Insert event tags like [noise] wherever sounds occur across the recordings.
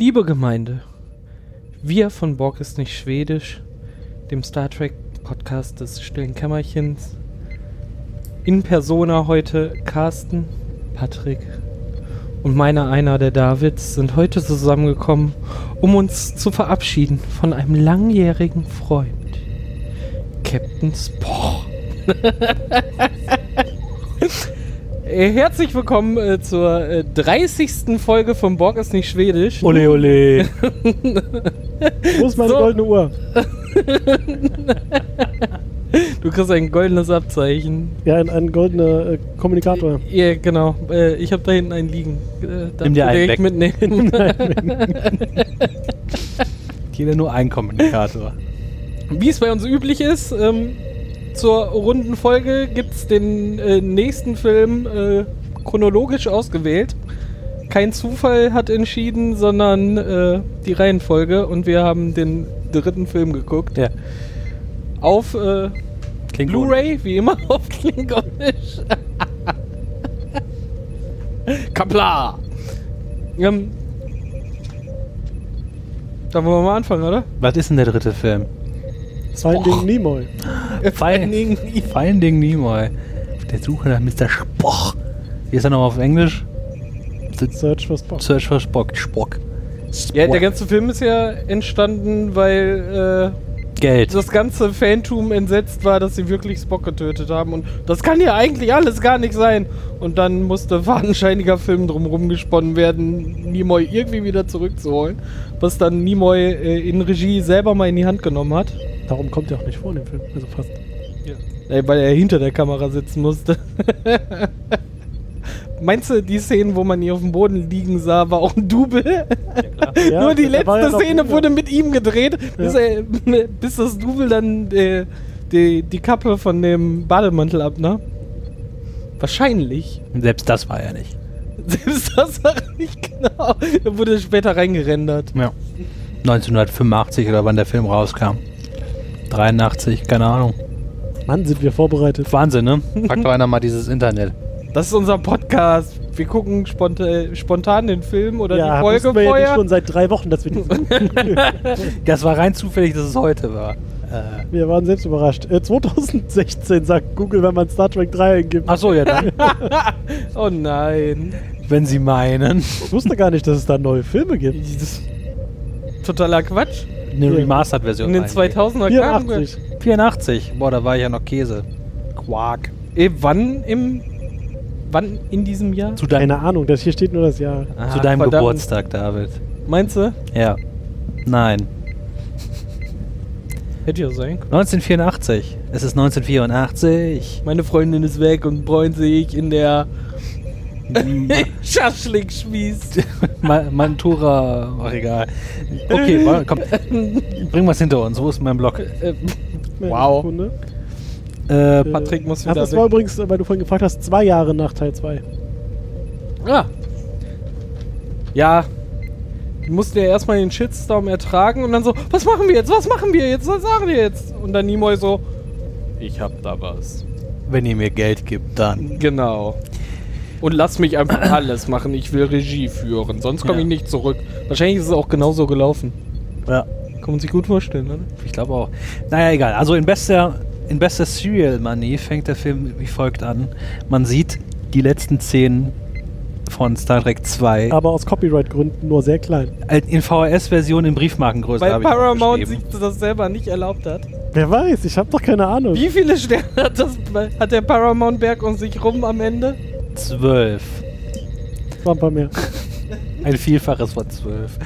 Liebe Gemeinde, wir von Borg ist nicht schwedisch, dem Star Trek Podcast des stillen Kämmerchens, in Persona heute Carsten, Patrick und meiner einer der Davids sind heute zusammengekommen, um uns zu verabschieden von einem langjährigen Freund, Captain Spock. [laughs] Äh, Herzlich willkommen äh, zur äh, 30. Folge von Borg ist nicht schwedisch. Ole, ole. [laughs] Wo ist meine So. goldene Uhr? [laughs] Du kriegst ein goldenes Abzeichen. Ja, ein, ein goldener äh, Kommunikator. Ja, genau. Äh, ich habe da hinten einen liegen. Äh, darf [laughs] Nimm dir einen direkt weg. mitnehmen. Jeder nur ein Kommunikator. Wie es bei uns üblich ist, ähm, zur runden Folge gibt es den äh, nächsten Film äh, chronologisch ausgewählt. Kein Zufall hat entschieden, sondern äh, die Reihenfolge und wir haben den dritten Film geguckt. Ja. Auf äh, Blu-ray, wie immer [laughs] auf Klingonisch. Kapla! Ähm, da wollen wir mal anfangen, oder? Was ist denn der dritte Film? Finding Nimoy. Fein- Finding Nimoy. Auf der Suche nach Mr. Spock. Wie ist er nochmal auf Englisch? Search for Spock. Search for Spock. Spock. Ja, der Spock. ganze Film ist ja entstanden, weil Geld. äh, das ganze Fantum entsetzt war, dass sie wirklich Spock getötet haben. Und das kann ja eigentlich alles gar nicht sein. Und dann musste [laughs] fadenscheiniger Film drumherum gesponnen werden, Nimoy irgendwie wieder zurückzuholen. Was dann Nimoy äh, in Regie selber mal in die Hand genommen hat. Darum kommt er auch nicht vor in dem Film. Also fast. Äh, weil er hinter der Kamera sitzen musste. [laughs] Meinst du, die Szenen, wo man ihn auf dem Boden liegen sah, war auch ein Double? Ja, [laughs] Nur die letzte ja Szene wurde mit ihm gedreht, bis, Ja. er, [laughs] bis das Double dann äh, die, die Kappe von dem Bademantel abnahm. Wahrscheinlich. Selbst das war er nicht. Selbst das war nicht genau. Da wurde später reingerendert. Ja. 1985 oder wann der Film rauskam. 83, keine Ahnung. Mann, sind wir vorbereitet. Wahnsinn, ne? Fragt doch einer mal dieses Internet. Das ist unser Podcast. Wir gucken spontan, spontan den Film oder ja, die Folge wir ja nicht vorher. schon seit drei Wochen, dass wir diesen. [laughs] Das war rein zufällig, dass es heute war. Äh, wir waren selbst überrascht. Äh, 2016 sagt Google, wenn man Star Trek 3 eingibt. Achso, ja, dann. [laughs] oh nein. wenn Sie meinen. Ich wusste gar nicht, dass es da neue Filme gibt. Totaler Quatsch. Eine Ja. Remastered-Version. In den eigentlich. 2000er Jahren. 84. 84. Boah, da war ich ja noch Käse. Quark. Eh, wann im. Wann in diesem Jahr? Zu, dein, Keine Ahnung, das hier steht nur das Jahr. Ah, zu deinem verdammt. Geburtstag, David. Meinst du? Ja. Nein. Hätte ja sein können. 1984. Es ist 1984. Meine Freundin ist weg und bräunt sich in der [laughs] Schaschlik schießt. Ma Mantura. Ach, egal. Okay, [laughs] komm. Bringen wir es hinter uns. Wo ist mein Block? Äh, Wow. Sekunde. Äh, Patrick muss Ach, wieder das war weg. übrigens, weil du vorhin gefragt hast, zwei Jahre nach Teil 2. Ah. Ja. Die mussten ja erstmal den Shitstorm ertragen und dann so, was machen wir jetzt? Was machen wir jetzt? Was sagen wir jetzt? Und dann Nimoy so, ich hab da was. wenn ihr mir Geld gibt, dann. Genau. Und lass mich einfach [clears throat] alles machen. Ich will Regie führen. Sonst komme Ja. ich nicht zurück. Wahrscheinlich ist es auch genauso gelaufen. Ja. Kann man sich gut vorstellen, oder? Ich glaube auch. Naja, egal. Also in bester, in bester Serial Money fängt der Film wie folgt an. Man sieht die letzten Szenen von Star Trek 2 Aber aus Copyright-Gründen nur sehr klein. Halt in VHS-Version in Briefmarkengröße. Weil Paramount sich das selber nicht erlaubt hat. Wer weiß, ich habe doch keine Ahnung. Wie viele Sterne hat, das, hat der Paramount-Berg um sich rum am Ende? Zwölf. Das war ein paar mehr. Ein Vielfaches von zwölf.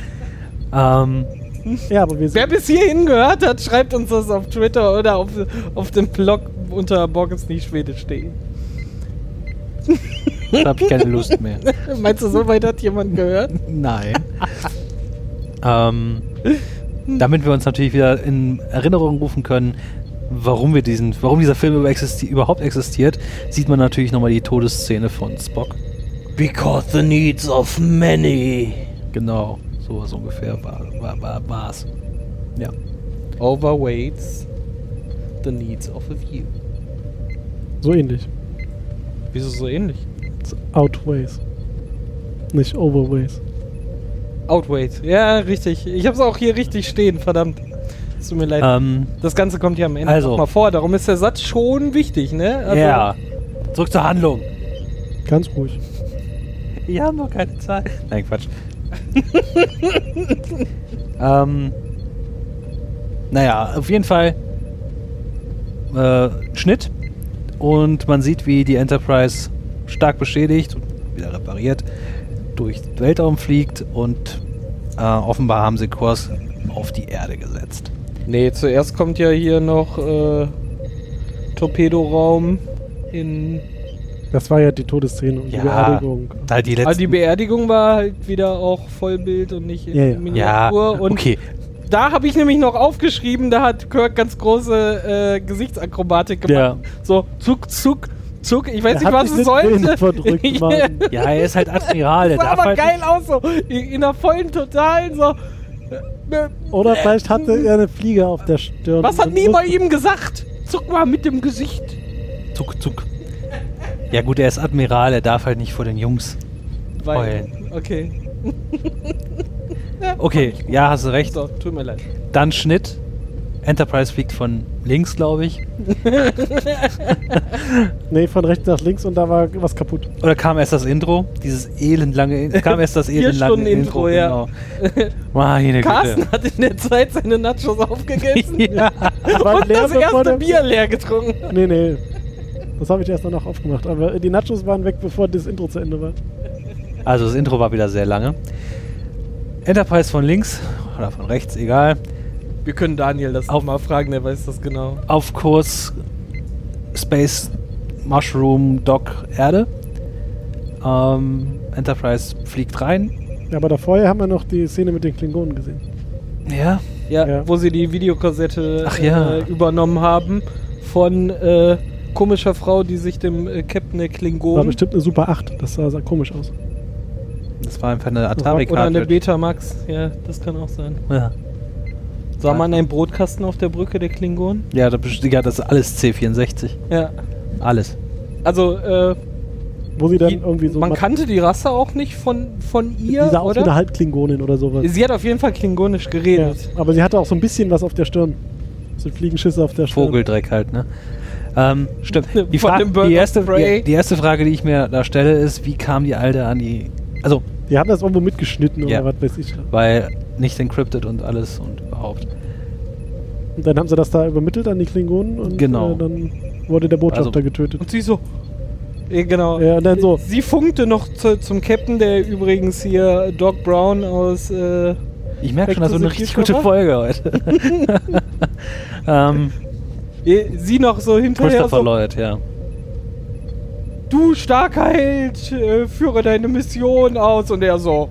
Ähm, Ja, aber wir. Wer bis hierhin gehört hat, schreibt uns das auf Twitter oder auf, auf dem Blog unter borgensnichtschwedisch.de. da habe ich keine Lust mehr. [laughs] Meinst du, so weit hat jemand gehört? Nein. ähm, damit wir uns natürlich wieder in Erinnerung rufen können, warum wir diesen, warum dieser Film über existi überhaupt existiert, sieht man natürlich nochmal die Todesszene von Spock. Because the needs of many Genau, sowas ungefähr war, war, war, war's. Ja. overweights the needs of a few. So ähnlich. Wieso so ähnlich? It's outways. Nicht overways. Outweight. Ja, richtig. Ich habe es auch hier richtig stehen, verdammt. Es tut mir leid. Ähm, das Ganze kommt ja am Ende also. mal vor, darum ist der Satz schon wichtig, ne? Also, ja. Zurück zur Handlung. Ganz ruhig. Wir haben noch keine Zeit. Nein, Quatsch. [laughs] ähm, naja, auf jeden Fall äh, Schnitt und man sieht, wie die Enterprise stark beschädigt und wieder repariert durch den Weltraum fliegt und äh, offenbar haben sie Kurs auf die Erde gesetzt. Nee, zuerst kommt ja hier noch äh, Torpedoraum in. Das war ja die Todesszene und Ja. die Beerdigung. Da die Aber letzten, die Beerdigung war halt wieder auch Vollbild und nicht in Ja, ja. ja, Miniatur. Und okay. da habe ich nämlich noch aufgeschrieben, da hat Kirk ganz große äh, Gesichtsakrobatik gemacht. Ja. So, zuck, zuck, zuck. Ich weiß Er nicht, was es sollte. verdrückt, [laughs] Ja. Ja, er ist halt Admiral. [laughs] Der Das sah aber halt geil aus, so in, in der vollen Totalen, so. Oder vielleicht hatte er eine Fliege auf der Stirn. Was hat Nima ihm gesagt? Zuck mal mit dem Gesicht. Zuck, zuck. Ja gut, er ist Admiral, er darf halt nicht vor den Jungs. Weil, okay. Okay, ja, hast du recht. So, tut mir leid. Dann Schnitt. Enterprise fliegt von links, glaube ich. [laughs] Nee, von rechts nach links und da war was kaputt. Oder kam erst das Intro? Dieses elendlange In kam erst das [laughs] Vier elendlange Stunden Intro, ja. Genau. [laughs] Meine Carsten Güte. hat in der Zeit seine Nachos aufgegessen ja. Und leer, das erste Bier leer getrunken. Nee, nee. Das habe ich erst danach aufgemacht. Aber die Nachos waren weg, bevor das Intro zu Ende war. Also das Intro war wieder sehr lange. Enterprise von links oder von rechts, egal. Wir können Daniel das auch mal fragen, der weiß das genau. Auf Kurs Space Mushroom Dock Erde. Ähm, Enterprise fliegt rein. Ja, aber davor haben wir noch die Szene mit den Klingonen gesehen. Ja. Ja, Ja. wo sie die Videokassette Ach ja. äh, übernommen haben von äh, komischer Frau, die sich dem äh, Captain der War Klingonen bestimmt eine Super 8. Das sah, sah komisch aus. Das war einfach eine oder atari eine. Betamax. Ja, das kann auch sein. Ja. Sah man einen Brotkasten auf der Brücke der Klingonen? Ja, das, ja, das ist alles C64. Ja. Alles. Also, äh, Wo sie dann die, irgendwie so. man ma- kannte die Rasse auch nicht von, von ihr, sah aus wie eine oder? Halbklingonin oder sowas. Sie hat auf jeden Fall klingonisch Ja, geredet. aber sie hatte auch so ein bisschen was auf der Stirn. So Fliegenschüsse auf der Stirn. Vogeldreck halt, ne? Ähm, stimmt. Die, die, erste, die, die erste Frage, die ich mir da stelle, ist, wie kam die Alte an die. Also, Die haben das irgendwo mitgeschnitten Ja. oder was weiß ich. weil nicht encrypted und alles und überhaupt. Und dann haben sie das da übermittelt an die Klingonen und Genau. äh, dann wurde der Botschafter Also- getötet. Und sie so. Ja, genau. Ja, dann so. Sie funkte noch zu, zum Captain, der übrigens hier Doc Brown aus. Äh, Ich merke schon, das wird to eine richtig gute Folge heute. [laughs] ähm, sie noch so hinterher. Christopher So, Lloyd, ja. du starker Held, äh, führe deine Mission aus. Und er so.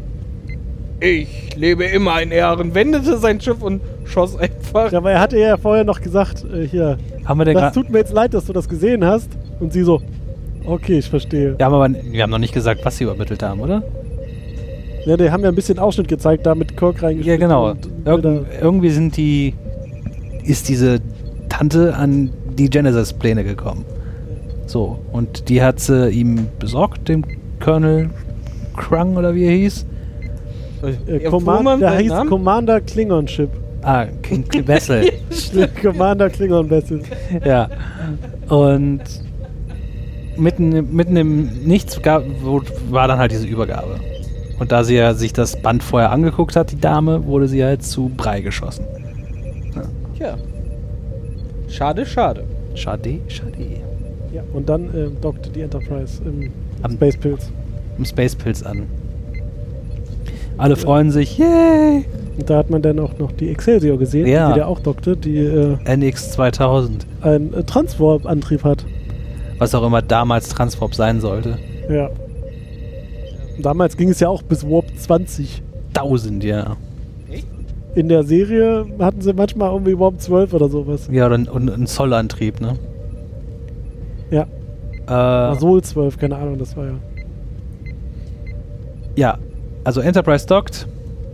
Ich lebe immer in Ehren. Wendete sein Schiff und schoss einfach. Ja, aber er hatte ja vorher noch gesagt, äh, hier, Haben wir denn das tut mir jetzt leid, dass du das gesehen hast. Und sie so, okay, ich verstehe. Wir haben aber wir haben noch nicht gesagt, was sie übermittelt haben, oder? Ja, die haben ja ein bisschen Ausschnitt gezeigt, da mit Kirk Ja, reingeschnitten. genau. und Irg wieder- irgendwie sind die. Ist diese Tante an die Genesis-Pläne gekommen. So, und die hat sie ihm besorgt, dem Colonel Krung oder wie er hieß. Äh, Ja, Command, wo man der heißt Namen- Commander Klingon Ship. Ah, King Vessel. [laughs] Commander Klingon Vessel. ja. Und mitten, mitten im Nichts gab, wo, war dann halt diese Übergabe. Und da sie ja sich das Band vorher angeguckt hat, die Dame, wurde sie halt zu Brei geschossen. Tja. Schade, schade. Schade, schade. Ja, und dann äh, dockte die Enterprise im Am- Space Pilz. Im Space Pilz an. Alle freuen sich, yay! Und da hat man dann auch noch die Excelsior gesehen, Ja. die der auch dockte, die äh, NX 2000. einen äh, Transwarp-Antrieb hat. Was auch immer damals Transwarp sein sollte. Ja. Damals ging es ja auch bis Warp 20. 1000, ja. In der Serie hatten sie manchmal irgendwie Warp 12 oder sowas. Ja, und, und ein Zollantrieb, ne? Ja. Äh, Sol 12, keine Ahnung, das war ja. ja, also Enterprise dockt,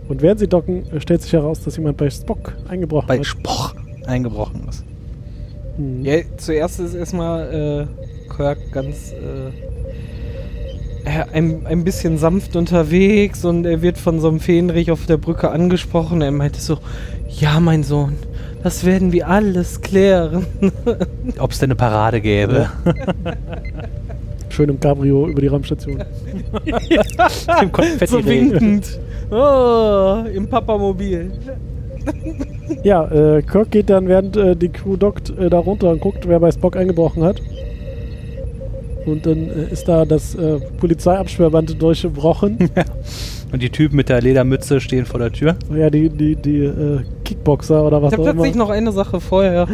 Und während sie docken, äh, stellt sich heraus, dass jemand bei Spock eingebrochen bei hat. Spoch eingebrochen ist. Hm. Ja, zuerst ist erstmal äh, Kirk ganz äh, ein, ein bisschen sanft unterwegs und er wird von so einem Fähnrich auf der Brücke angesprochen. Er meinte so, ja, mein Sohn, das werden wir alles klären. Ob es denn eine Parade gäbe. [laughs] [laughs] Schön im Cabrio über die Raumstation. [laughs] Im Konfetti so winkend. Oh, im Papamobil. Ja, äh, Kirk geht dann, während äh, die Crew dockt, äh, da runter und guckt, wer bei Spock eingebrochen hat. Und dann äh, ist da das äh, Polizeiabsperrband durchgebrochen. [laughs] Und die Typen mit der Ledermütze stehen vor der Tür. ja, die, die, die äh, Kickboxer oder was Ich habe auch immer. plötzlich noch eine Sache vorher.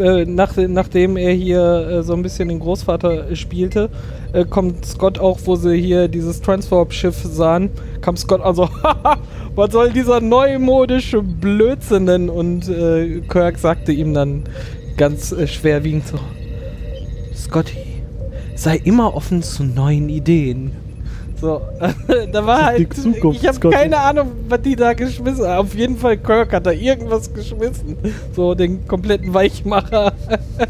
Äh, nach, nachdem er hier äh, so ein bisschen den Großvater spielte, äh, kommt Scott auch, wo sie hier dieses Transwarp-Schiff sahen, kam Scott also, [laughs] haha, was soll dieser neumodische Blödsinn denn? Und äh, Kirk sagte ihm dann ganz äh, schwerwiegend so, Scotty, sei immer offen zu neuen Ideen. So, [laughs] da war Die halt. Zukunft, ich habe keine Ahnung, was die da geschmissen haben. Auf jeden Fall, Kirk hat da irgendwas geschmissen. So, den kompletten Weichmacher.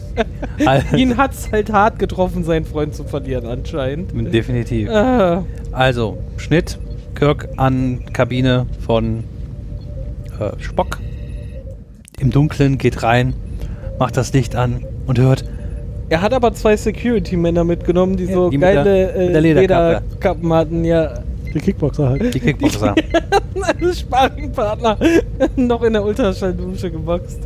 [laughs] Ihn hat's halt hart getroffen, seinen Freund zu verlieren, anscheinend. Definitiv. Ah, Also, Schnitt, Kirk an Kabine von äh, Spock. Im Dunkeln geht rein, macht das Licht an und hört, er hat aber zwei Security-Männer mitgenommen, die so die geile mit der äh, Lederkappe. Lederkappen hatten, ja. Die Kickboxer halt. die Kickboxer. [laughs] Als Sparringpartner [laughs] noch in der Ultraschalldusche geboxt.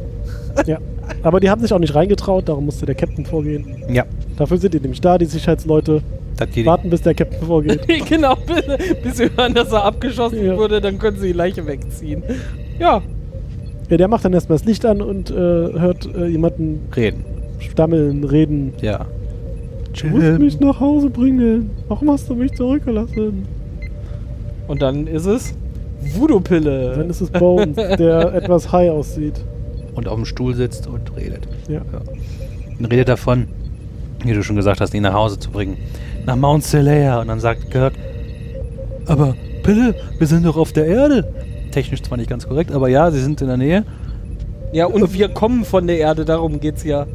ja. Aber die haben sich auch nicht reingetraut, darum musste der Captain vorgehen. ja, Dafür sind die nämlich da, die Sicherheitsleute. das geht. Warten, bis der Captain vorgeht. [laughs] genau, bis, bis sie hören, dass er abgeschossen Ja. wurde, dann können sie die Leiche wegziehen. Ja, Ja, der macht dann erstmal das Licht an und äh, hört äh, jemanden Reden. Stammeln, reden. Ja. Du musst mich nach Hause bringen. Warum hast du mich zurückgelassen? und dann ist es Voodoo-Pille. Dann ist es Bones, der [laughs] etwas high aussieht. Und auf dem Stuhl sitzt und redet. Ja. Und redet davon, wie du schon gesagt hast, ihn nach Hause zu bringen. Nach Mount Celea. Und dann sagt Kirk, aber Pille, wir sind doch auf der Erde. Technisch zwar nicht ganz korrekt, aber ja, sie sind in der Nähe. Ja, und wir kommen von der Erde, darum geht's ja.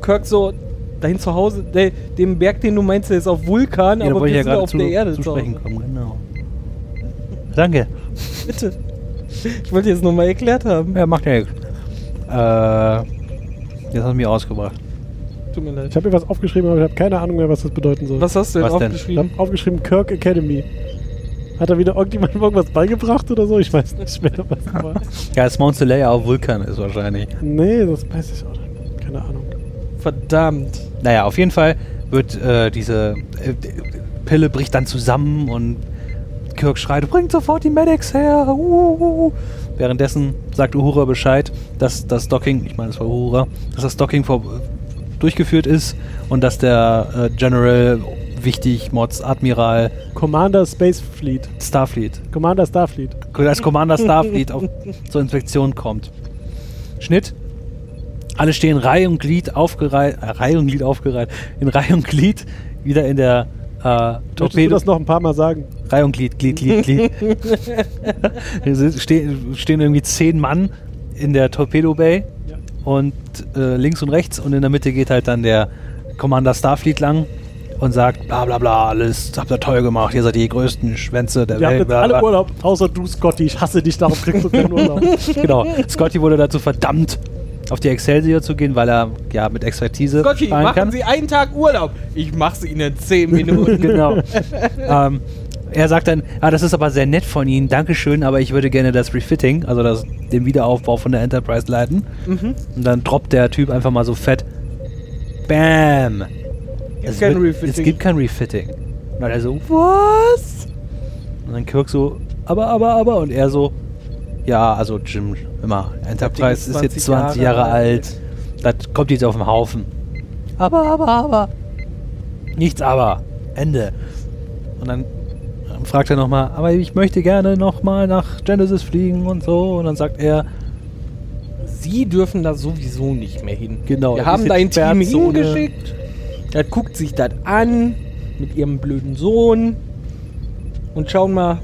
Kirk so, dahin zu Hause, der, dem Berg, den du meinst, der ist auf Vulkan, Ja, aber wir ja sind gerade auf zu, der Erde zu sprechen kommen, genau. Danke. Bitte. Ich wollte jetzt nochmal erklärt haben. Ja, macht ja nichts. Äh, jetzt hast du mich ausgebracht. Tut mir leid. Ich habe mir was aufgeschrieben, aber ich habe keine Ahnung mehr, was das bedeuten soll. Was hast du denn Was denn? Ich aufgeschrieben? habe aufgeschrieben Kirk Academy. Hat da wieder irgendjemand [laughs] irgendwas beigebracht oder so? Ich weiß nicht mehr, was das war. Ja, das Mount Celea auf Vulkan ist wahrscheinlich. Nee, das weiß ich auch nicht. Keine Ahnung. Verdammt. Naja, auf jeden Fall wird äh, diese äh, Pille bricht dann zusammen und Kirk schreit, bringt sofort die Medics her. Uh. Währenddessen sagt Uhura Bescheid, dass das Docking, ich meine, es war Uhura, dass das Docking vor, durchgeführt ist und dass der äh, General wichtig, Mods Admiral Commander Space Fleet. Starfleet, Commander Starfleet. als Commander Starfleet auf, zur Inspektion kommt. Schnitt. Alle stehen Reihe und Glied aufgereiht, äh, Reihe und Glied aufgereiht, in Reihe und Glied wieder in der äh, Möchtest du Torpedo. das noch ein paar Mal sagen? Reihe und Glied, Glied, Glied, Glied. [laughs] Stehen, stehen irgendwie zehn Mann in der Torpedo Bay Ja. und äh, links und rechts und in der Mitte geht halt dann der Commander Starfleet lang und sagt, bla bla bla, alles habt ihr toll gemacht, ihr seid die größten Schwänze der haben Welt. jetzt Bla, alle. Urlaub, außer du, Scotty. Ich hasse dich, darum kriegst du keinen Urlaub. [laughs] genau. Scotty wurde dazu verdammt, auf die Excelsior zu gehen, weil er ja mit Expertise fahren machen kann. Sie einen Tag Urlaub. Ich mach's Ihnen in 10 [laughs] Minuten. genau. [laughs] ähm, er sagt dann, ah, das ist aber sehr nett von Ihnen, Dankeschön, aber ich würde gerne das Refitting, also das, den Wiederaufbau von der Enterprise leiten. Mhm. Und dann droppt der Typ einfach mal so fett, Bam! Gibt kein Refitting. Es gibt kein Refitting. Und dann er so, was? Und dann Kirk so, aber, aber, aber. Und er so, ja, also Jim, immer, Enterprise ist jetzt 20 Jahre, alt. Das kommt jetzt auf den Haufen. Aber, aber, aber. Nichts aber. Ende. Und dann fragt er nochmal, aber ich möchte gerne nochmal nach Genesis fliegen und so. Und dann sagt er, Sie dürfen da sowieso nicht mehr hin. Genau, Wir das haben da ein Team hingeschickt. Er guckt sich das an mit ihrem blöden Sohn und schauen mal,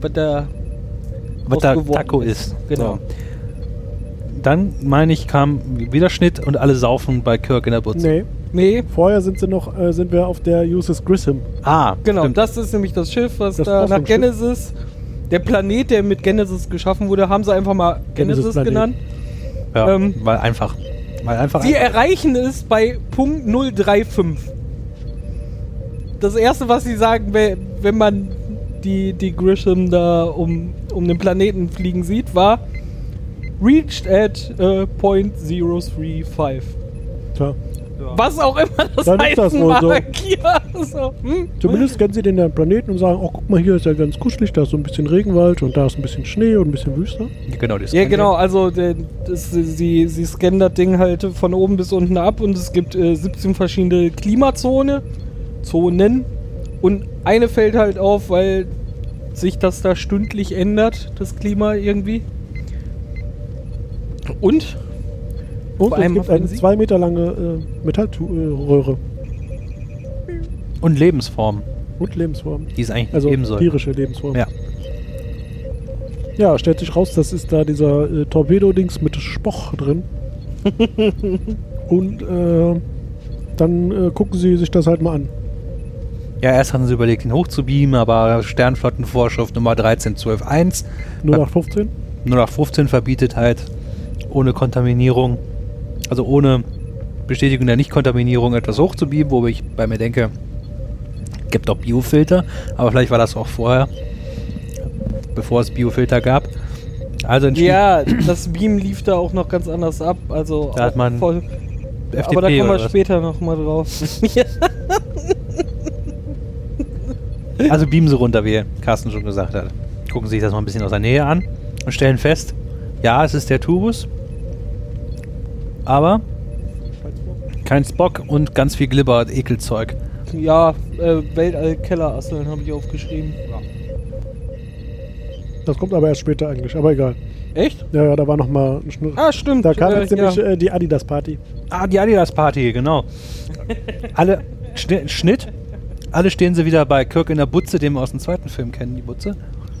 was da was da Taco ist. Genau. So. Dann, meine ich, kam wieder Schnitt und alle saufen bei Kirk in der Butze. nee, Nee, Vorher sind sie noch, äh, sind wir auf der USS Grissom. Ah, genau. stimmt. Das ist nämlich das Schiff, was Das da nach. Genesis, der Planet, der mit Genesis geschaffen wurde, haben sie einfach mal Genesis, Genesis-Planet. genannt. ja, ähm, weil einfach. Weil einfach. Sie einfach. erreichen es bei Punkt 035. Das erste, was sie sagen, we- wenn man die, die Grisham da um, um den Planeten fliegen sieht, war reached at äh, point 035. Tja. Was auch immer das Dann ist das heißen wohl so. mag. Ja, [laughs] so. Hm? Zumindest kennen sie den Planeten und sagen, oh guck mal, hier ist ja ganz kuschelig, da ist so ein bisschen Regenwald und da ist ein bisschen Schnee und ein bisschen Wüste. Genau, das Ja, genau, also der, das, sie, sie scannen das Ding halt von oben bis unten ab und es gibt äh, 17 verschiedene Klimazone, Zonen und eine fällt halt auf, weil sich das da stündlich ändert, das Klima irgendwie. Und Und Vor es gibt eine zwei Meter lange äh, Metallröhre Und Lebensform, und Lebensform. die es eigentlich Also soll. tierische Lebensform. Ja. Ja, stellt sich raus, das ist da dieser äh, Torpedo-Dings mit Spoch drin. [laughs] und äh, dann äh, gucken sie sich das halt mal an. Ja, erst hatten sie überlegt, ihn hochzubeamen, aber Sternflottenvorschrift Nummer 13121 0815. 0815 verbietet halt ohne Kontaminierung, also ohne Bestätigung der Nicht-Kontaminierung etwas hochzubeamen, wo ich bei mir denke, gibt doch Biofilter, aber vielleicht war das auch vorher, bevor es Biofilter gab. Also ja, das Beam lief da auch noch ganz anders ab. Also Da hat man voll, FDP aber da kommen wir später nochmal drauf. [laughs] ja. Also beamen sie runter, wie Carsten schon gesagt hat. Gucken sich das mal ein bisschen aus der Nähe an und stellen fest, ja, es ist der Tubus, aber kein Spock und ganz viel Glibber und Ekelzeug. Ja, äh, Weltall-Kellerasseln habe ich aufgeschrieben. Das kommt aber erst später eigentlich, aber egal. Echt? Ja, ja, da war nochmal ein Schnurr. Ah, stimmt. Da kam äh, jetzt nämlich ja. äh, die Adidas-Party. Ah, die Adidas-Party, genau. [laughs] Alle, Schnitt, Schnitt, alle stehen sie wieder bei Kirk in der Butze, den wir aus dem zweiten Film kennen, die Butze,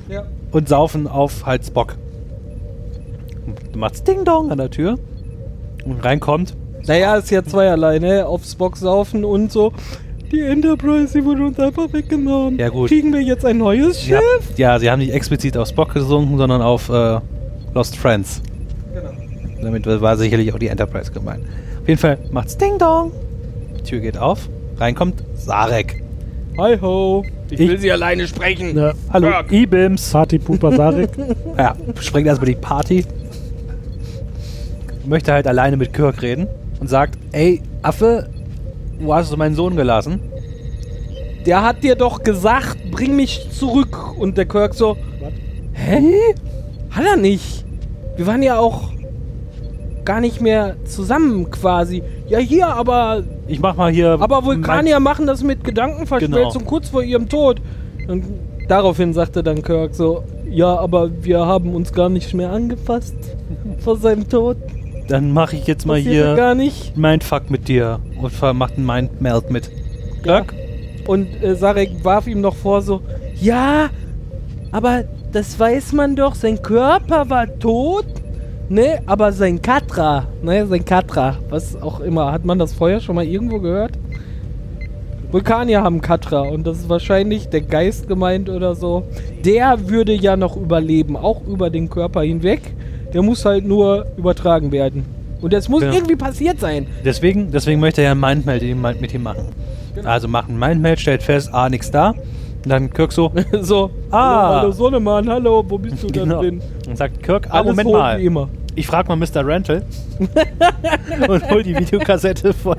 ja. und saufen auf halt Spock. Du machst Ding Dong an der Tür und reinkommt. Naja, ist ja zweierlei, ne? Aufs Box saufen und so. Die Enterprise, die wurde uns einfach weggenommen. Ja, gut. Kriegen wir jetzt ein neues Schiff? ja, sie haben nicht explizit auf Spock gesunken, sondern auf äh, Lost Friends. Genau. Damit war sicherlich auch die Enterprise gemeint. Auf jeden Fall macht's Ding Dong. Tür geht auf. Reinkommt Sarek. Hi ho. Ich, Ich- will sie alleine sprechen. [laughs] Ja, Hallo, Kirk. E-Bims. Party-Puper Sarek. Ja, sprengt erstmal die Party. Möchte halt alleine mit Kirk reden und sagt: Ey, Affe, wo hast du meinen Sohn gelassen? Der hat dir doch gesagt, bring mich zurück. Und der Kirk so, Was? hä? Hat er nicht. Wir waren ja auch gar nicht mehr zusammen quasi. Ja, hier, aber Ich mach mal hier. Aber Vulkanier machen das mit Gedankenverschmelzung Genau. kurz vor ihrem Tod. Und daraufhin sagte dann Kirk so, ja, aber wir haben uns gar nicht mehr angefasst vor seinem Tod. Dann mache ich jetzt mal hier gar nicht. Mindfuck mit dir und macht einen Mindmelt mit. Kirk? Und äh, Sarek warf ihm noch vor so, ja, aber das weiß man doch, sein Körper war tot, ne, aber sein Katra, ne, sein Katra, was auch immer, hat man das vorher schon mal irgendwo gehört? Vulkanier haben Katra und das ist wahrscheinlich der Geist gemeint oder so. Der würde ja noch überleben, auch über den Körper hinweg. Der muss halt nur übertragen werden. Und das muss Genau. irgendwie passiert sein. Deswegen, deswegen möchte er einen Mindmeld ihm- mit ihm machen. Genau. Also macht einen Mindmeld, stellt fest, ah, nix da. Und dann Kirk so, [laughs] so, Ah. hallo, hallo Sohnemann, hallo, wo bist du denn genau. drin? Und sagt Kirk, ah, Alles Moment mal. wie immer. Ich frag mal Mr. Rental. [laughs] und hol die Videokassette von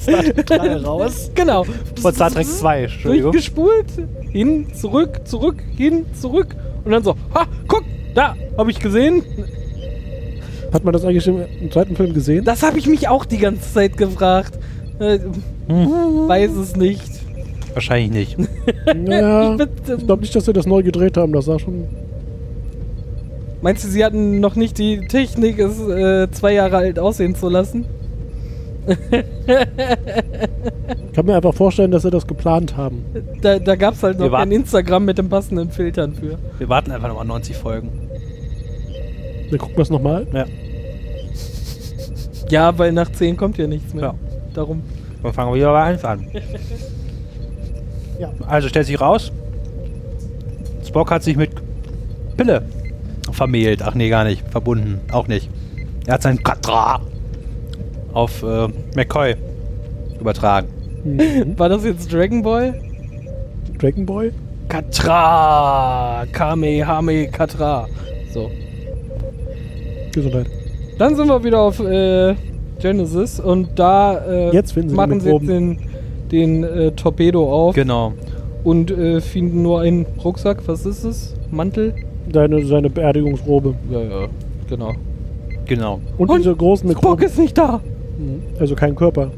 Star Trek 3 raus. Genau. Von Star Trek 2, Entschuldigung. Durchgespult, hin, zurück, zurück, hin, zurück. Und dann so, ha, guck, da, habe ich gesehen. Hat man das eigentlich im, im zweiten Film gesehen? Das habe ich mich auch die ganze Zeit gefragt. Äh, Hm. weiß es nicht. Wahrscheinlich nicht. [laughs] Ja, Ich ich glaube nicht, dass sie das neu gedreht haben. Das sah schon. Meinst du, sie hatten noch nicht die Technik, es äh, zwei Jahre alt aussehen zu lassen? [laughs] Ich kann mir einfach vorstellen, dass sie das geplant haben. Da, da gab es halt Wir noch warten. Instagram mit den passenden Filtern für. Wir warten einfach nochmal 90 Folgen. Wir gucken das nochmal. Ja. Ja, weil nach 10 kommt ja nichts mehr. Ja. Darum. Dann fangen wir wieder bei 1 an. Ja. Also stellt sich raus, Spock hat sich mit Pille vermählt. Ach nee, gar nicht. Verbunden. Auch nicht. Er hat sein Katra auf äh, McCoy übertragen. Mhm. [laughs] War das jetzt Dragon Ball? Dragon Boy? Katra! Kamehame Katra. So. Gesundheit. Dann sind wir wieder auf äh, Genesis und da äh, Jetzt finden sie machen sie jetzt den, den äh, Torpedo auf Genau. und äh, finden nur einen Rucksack. Was ist es? Mantel? Seine, seine Beerdigungsrobe. Ja, ja, genau. Genau. Und, Und diese großen Spock Mikroben. ist nicht da. Mhm. Also kein Körper.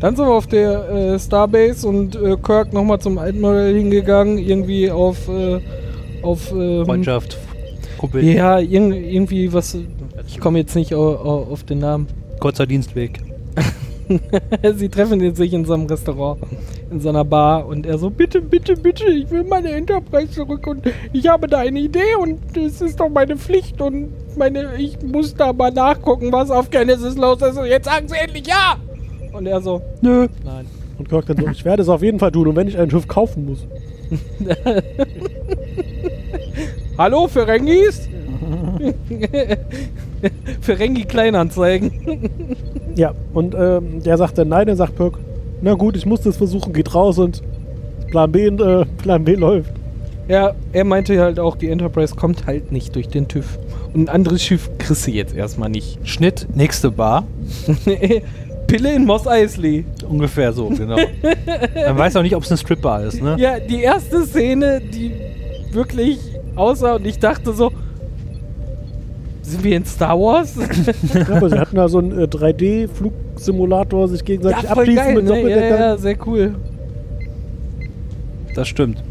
Dann sind wir auf der äh, Starbase und äh, Kirk nochmal zum Altmodell hingegangen, irgendwie auf, äh, auf ähm, Freundschaft, Kumpel, Ja, irg irgendwie was. Ich komme jetzt nicht au au auf den Namen. kurzer Dienstweg. [laughs] Sie treffen sich in so einem Restaurant, in so einer Bar und er so, bitte, bitte, bitte, ich will meine Enterprise zurück und ich habe da eine Idee und es ist doch meine Pflicht und meine, ich muss da mal nachgucken, was auf Genesis los ist und jetzt sagen sie endlich ja! Und er so, Nö. nein. Und Kirk dann so, ich werde es auf jeden Fall tun, und wenn ich ein Schiff kaufen muss. [laughs] Hallo, Ferengis? [laughs] [laughs] Ferengi Kleinanzeigen. [laughs] Ja, und ähm, der sagt dann nein, dann sagt Kirk, na gut, ich muss das versuchen, geht raus und Plan B, äh, Plan B läuft. Ja, er meinte halt auch, die Enterprise kommt halt nicht durch den TÜV. Und ein anderes Schiff kriegst du jetzt erstmal nicht. Schnitt, nächste Bar. [laughs] Pille in Moss Eisley. Ungefähr so, genau. Man weiß auch nicht, ob es eine Stripbar ist, ne? Ja, die erste Szene, die wirklich aussah und ich dachte so, sind wir in Star Wars? [laughs] Ja, aber sie hatten da so einen äh, 3D-Flugsimulator sich gegenseitig ja, abschießen geil, mit ne? ja, ja, sehr cool. Das stimmt.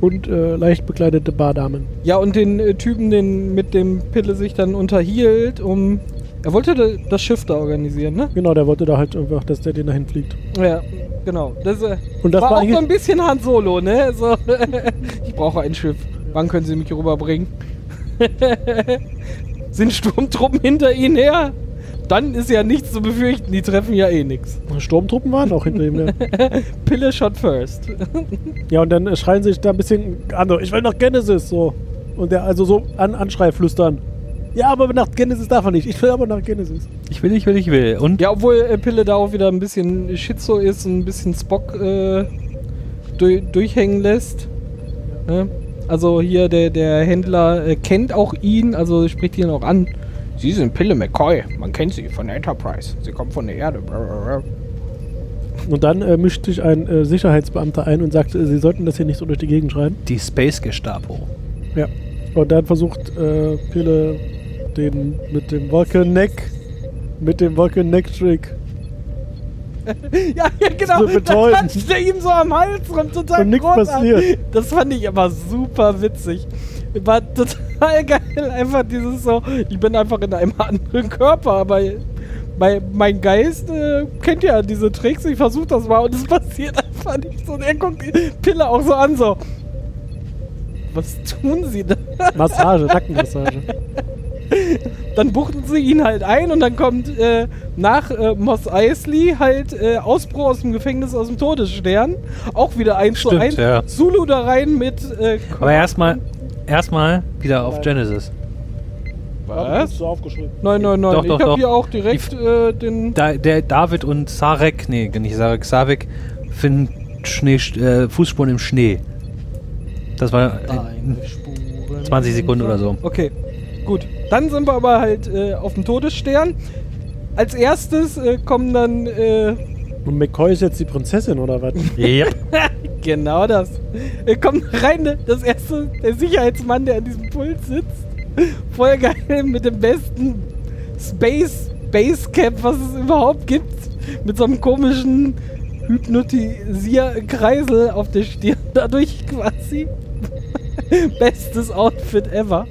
und äh, leicht bekleidete Bardamen. Ja, und den äh, Typen, den mit dem Pille sich dann unterhielt, um... Er wollte da, das Schiff da organisieren, ne? Genau, der wollte da halt einfach, dass der den dahin fliegt. Ja, genau. Das, äh, Und das war, war auch so ein bisschen Han Solo, ne? So, [laughs] ich brauche ein Schiff. Wann können Sie mich rüberbringen? [laughs] Sind Sturmtruppen hinter Ihnen her? Dann ist ja nichts zu befürchten, die treffen ja eh nichts. Sturmtruppen waren auch hinter ihm. Ja, [laughs] Pille shot first. [laughs] ja und dann äh, schreien sich da ein bisschen andere. Ich will nach Genesis so. Und der also so an Anschrei flüstern. Ja, aber nach Genesis darf er nicht. Ich will aber nach Genesis. Ich will, ich will, ich will. Und Ja, obwohl äh, Pille da auch wieder ein bisschen Schizo ist und ein bisschen Spock äh, du durchhängen lässt. Ne? Also hier der, der Händler äh, kennt auch ihn, also spricht ihn auch an. Sie sind Pille McCoy, man kennt sie von der Enterprise. Sie kommt von der Erde. Und dann äh, mischt sich ein äh, Sicherheitsbeamter ein und sagt, äh, sie sollten das hier nicht so durch die Gegend schreiben. die Space Gestapo. Ja. Und dann versucht äh, Pille den mit dem Vulcan Neck, mit dem Vulcan Neck Trick. [laughs] Ja, ja genau. So betäubend. Da klatscht er ihm so am Hals rum, total Und nichts passiert. Das fand ich aber super witzig. War total [laughs] geil. Einfach dieses so, ich bin einfach in einem anderen Körper, aber bei, mein Geist äh, kennt ja diese Tricks. Ich versuche das mal und es [laughs] passiert einfach nicht so. Und er guckt die Pille auch so an, so. Was tun sie da? Massage, Nackenmassage. [laughs] Dann buchten sie ihn halt ein und dann kommt äh, nach äh, Moss Eisley halt äh, Ausbruch aus dem Gefängnis aus dem Todesstern. Auch wieder eins zu Stimmt, eins. ja. Zulu da rein mit. Äh, Aber erstmal, erstmal wieder auf Genesis. Was? Nein, nein, nein. Doch, ich doch, habe doch. hier auch direkt äh, den. Da, der David und Sarek, nee, nicht Sarek, Savik finden Schnee, äh, Fußspuren im Schnee. Das war äh, Deine Spuren. 20 Sekunden oder so. Okay, gut. Dann sind wir aber halt äh, auf dem Todesstern. Als erstes äh, kommen dann. Äh, Und McCoy ist jetzt die Prinzessin oder was? Ja. [laughs] Genau das. Er kommt rein, das erste, der Sicherheitsmann, der an diesem Pult sitzt. Voll geil mit dem besten Space Basecap, was es überhaupt gibt. Mit so einem komischen Hypnotisierkreisel auf der Stirn dadurch quasi. [laughs] Bestes Outfit ever.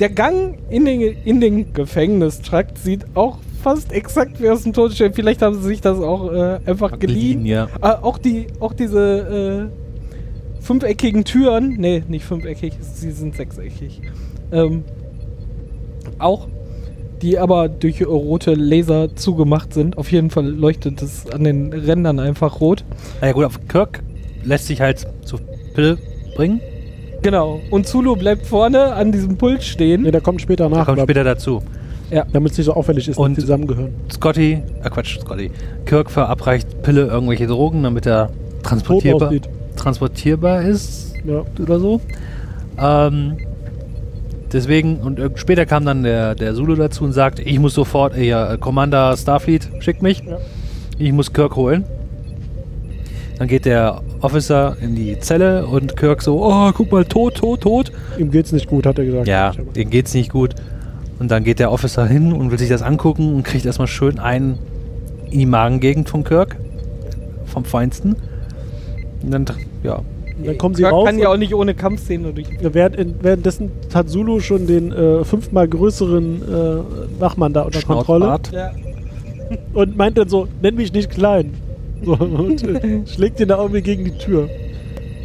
Der Gang in den, in den Gefängnistrakt sieht auch fast exakt wie aus dem Todesstern. Vielleicht haben sie sich das auch äh, einfach geliehen. ja. Äh, auch, die, auch diese äh, fünfeckigen Türen, nee, nicht fünfeckig, sie sind sechseckig. Ähm, auch die aber durch rote Laser zugemacht sind. Auf jeden Fall leuchtet es an den Rändern einfach rot. Na ja gut, auf Kirk lässt sich halt zur Pille bringen. Genau. Und Zulu bleibt vorne an diesem Pult stehen. Ne, der kommt später nach, kommt glaub ich. später dazu. damit es nicht so auffällig ist, Und- dass die zusammengehören. Scotty, äh Quatsch, Scotty. Kirk verabreicht Pille irgendwelche Drogen, damit er transportierbar, transportierbar ist Ja. oder so. Ähm, deswegen, und später kam dann der, der Zulu dazu und sagt, ich muss sofort, äh, ja, äh, Commander Starfleet, schickt mich. Ja. Ich muss Kirk holen. Dann geht der Officer in die Zelle und Kirk so, oh, guck mal, tot, tot, tot. Ihm geht's nicht gut, hat er gesagt. Ja, denen geht's nicht gut. Und dann geht der Officer hin und will sich das angucken und kriegt erstmal schön einen in die Magengegend von Kirk. Vom Feinsten. Und dann, ja. Und dann kommen sie Kirk raus. kann ja auch nicht ohne Kampfszene durch. Währenddessen hat Zulu schon den äh, fünfmal größeren äh, Wachmann da unter Kontrolle. Ja. und meint dann so, nenn mich nicht klein. So, und äh, schlägt ihn da irgendwie gegen die Tür.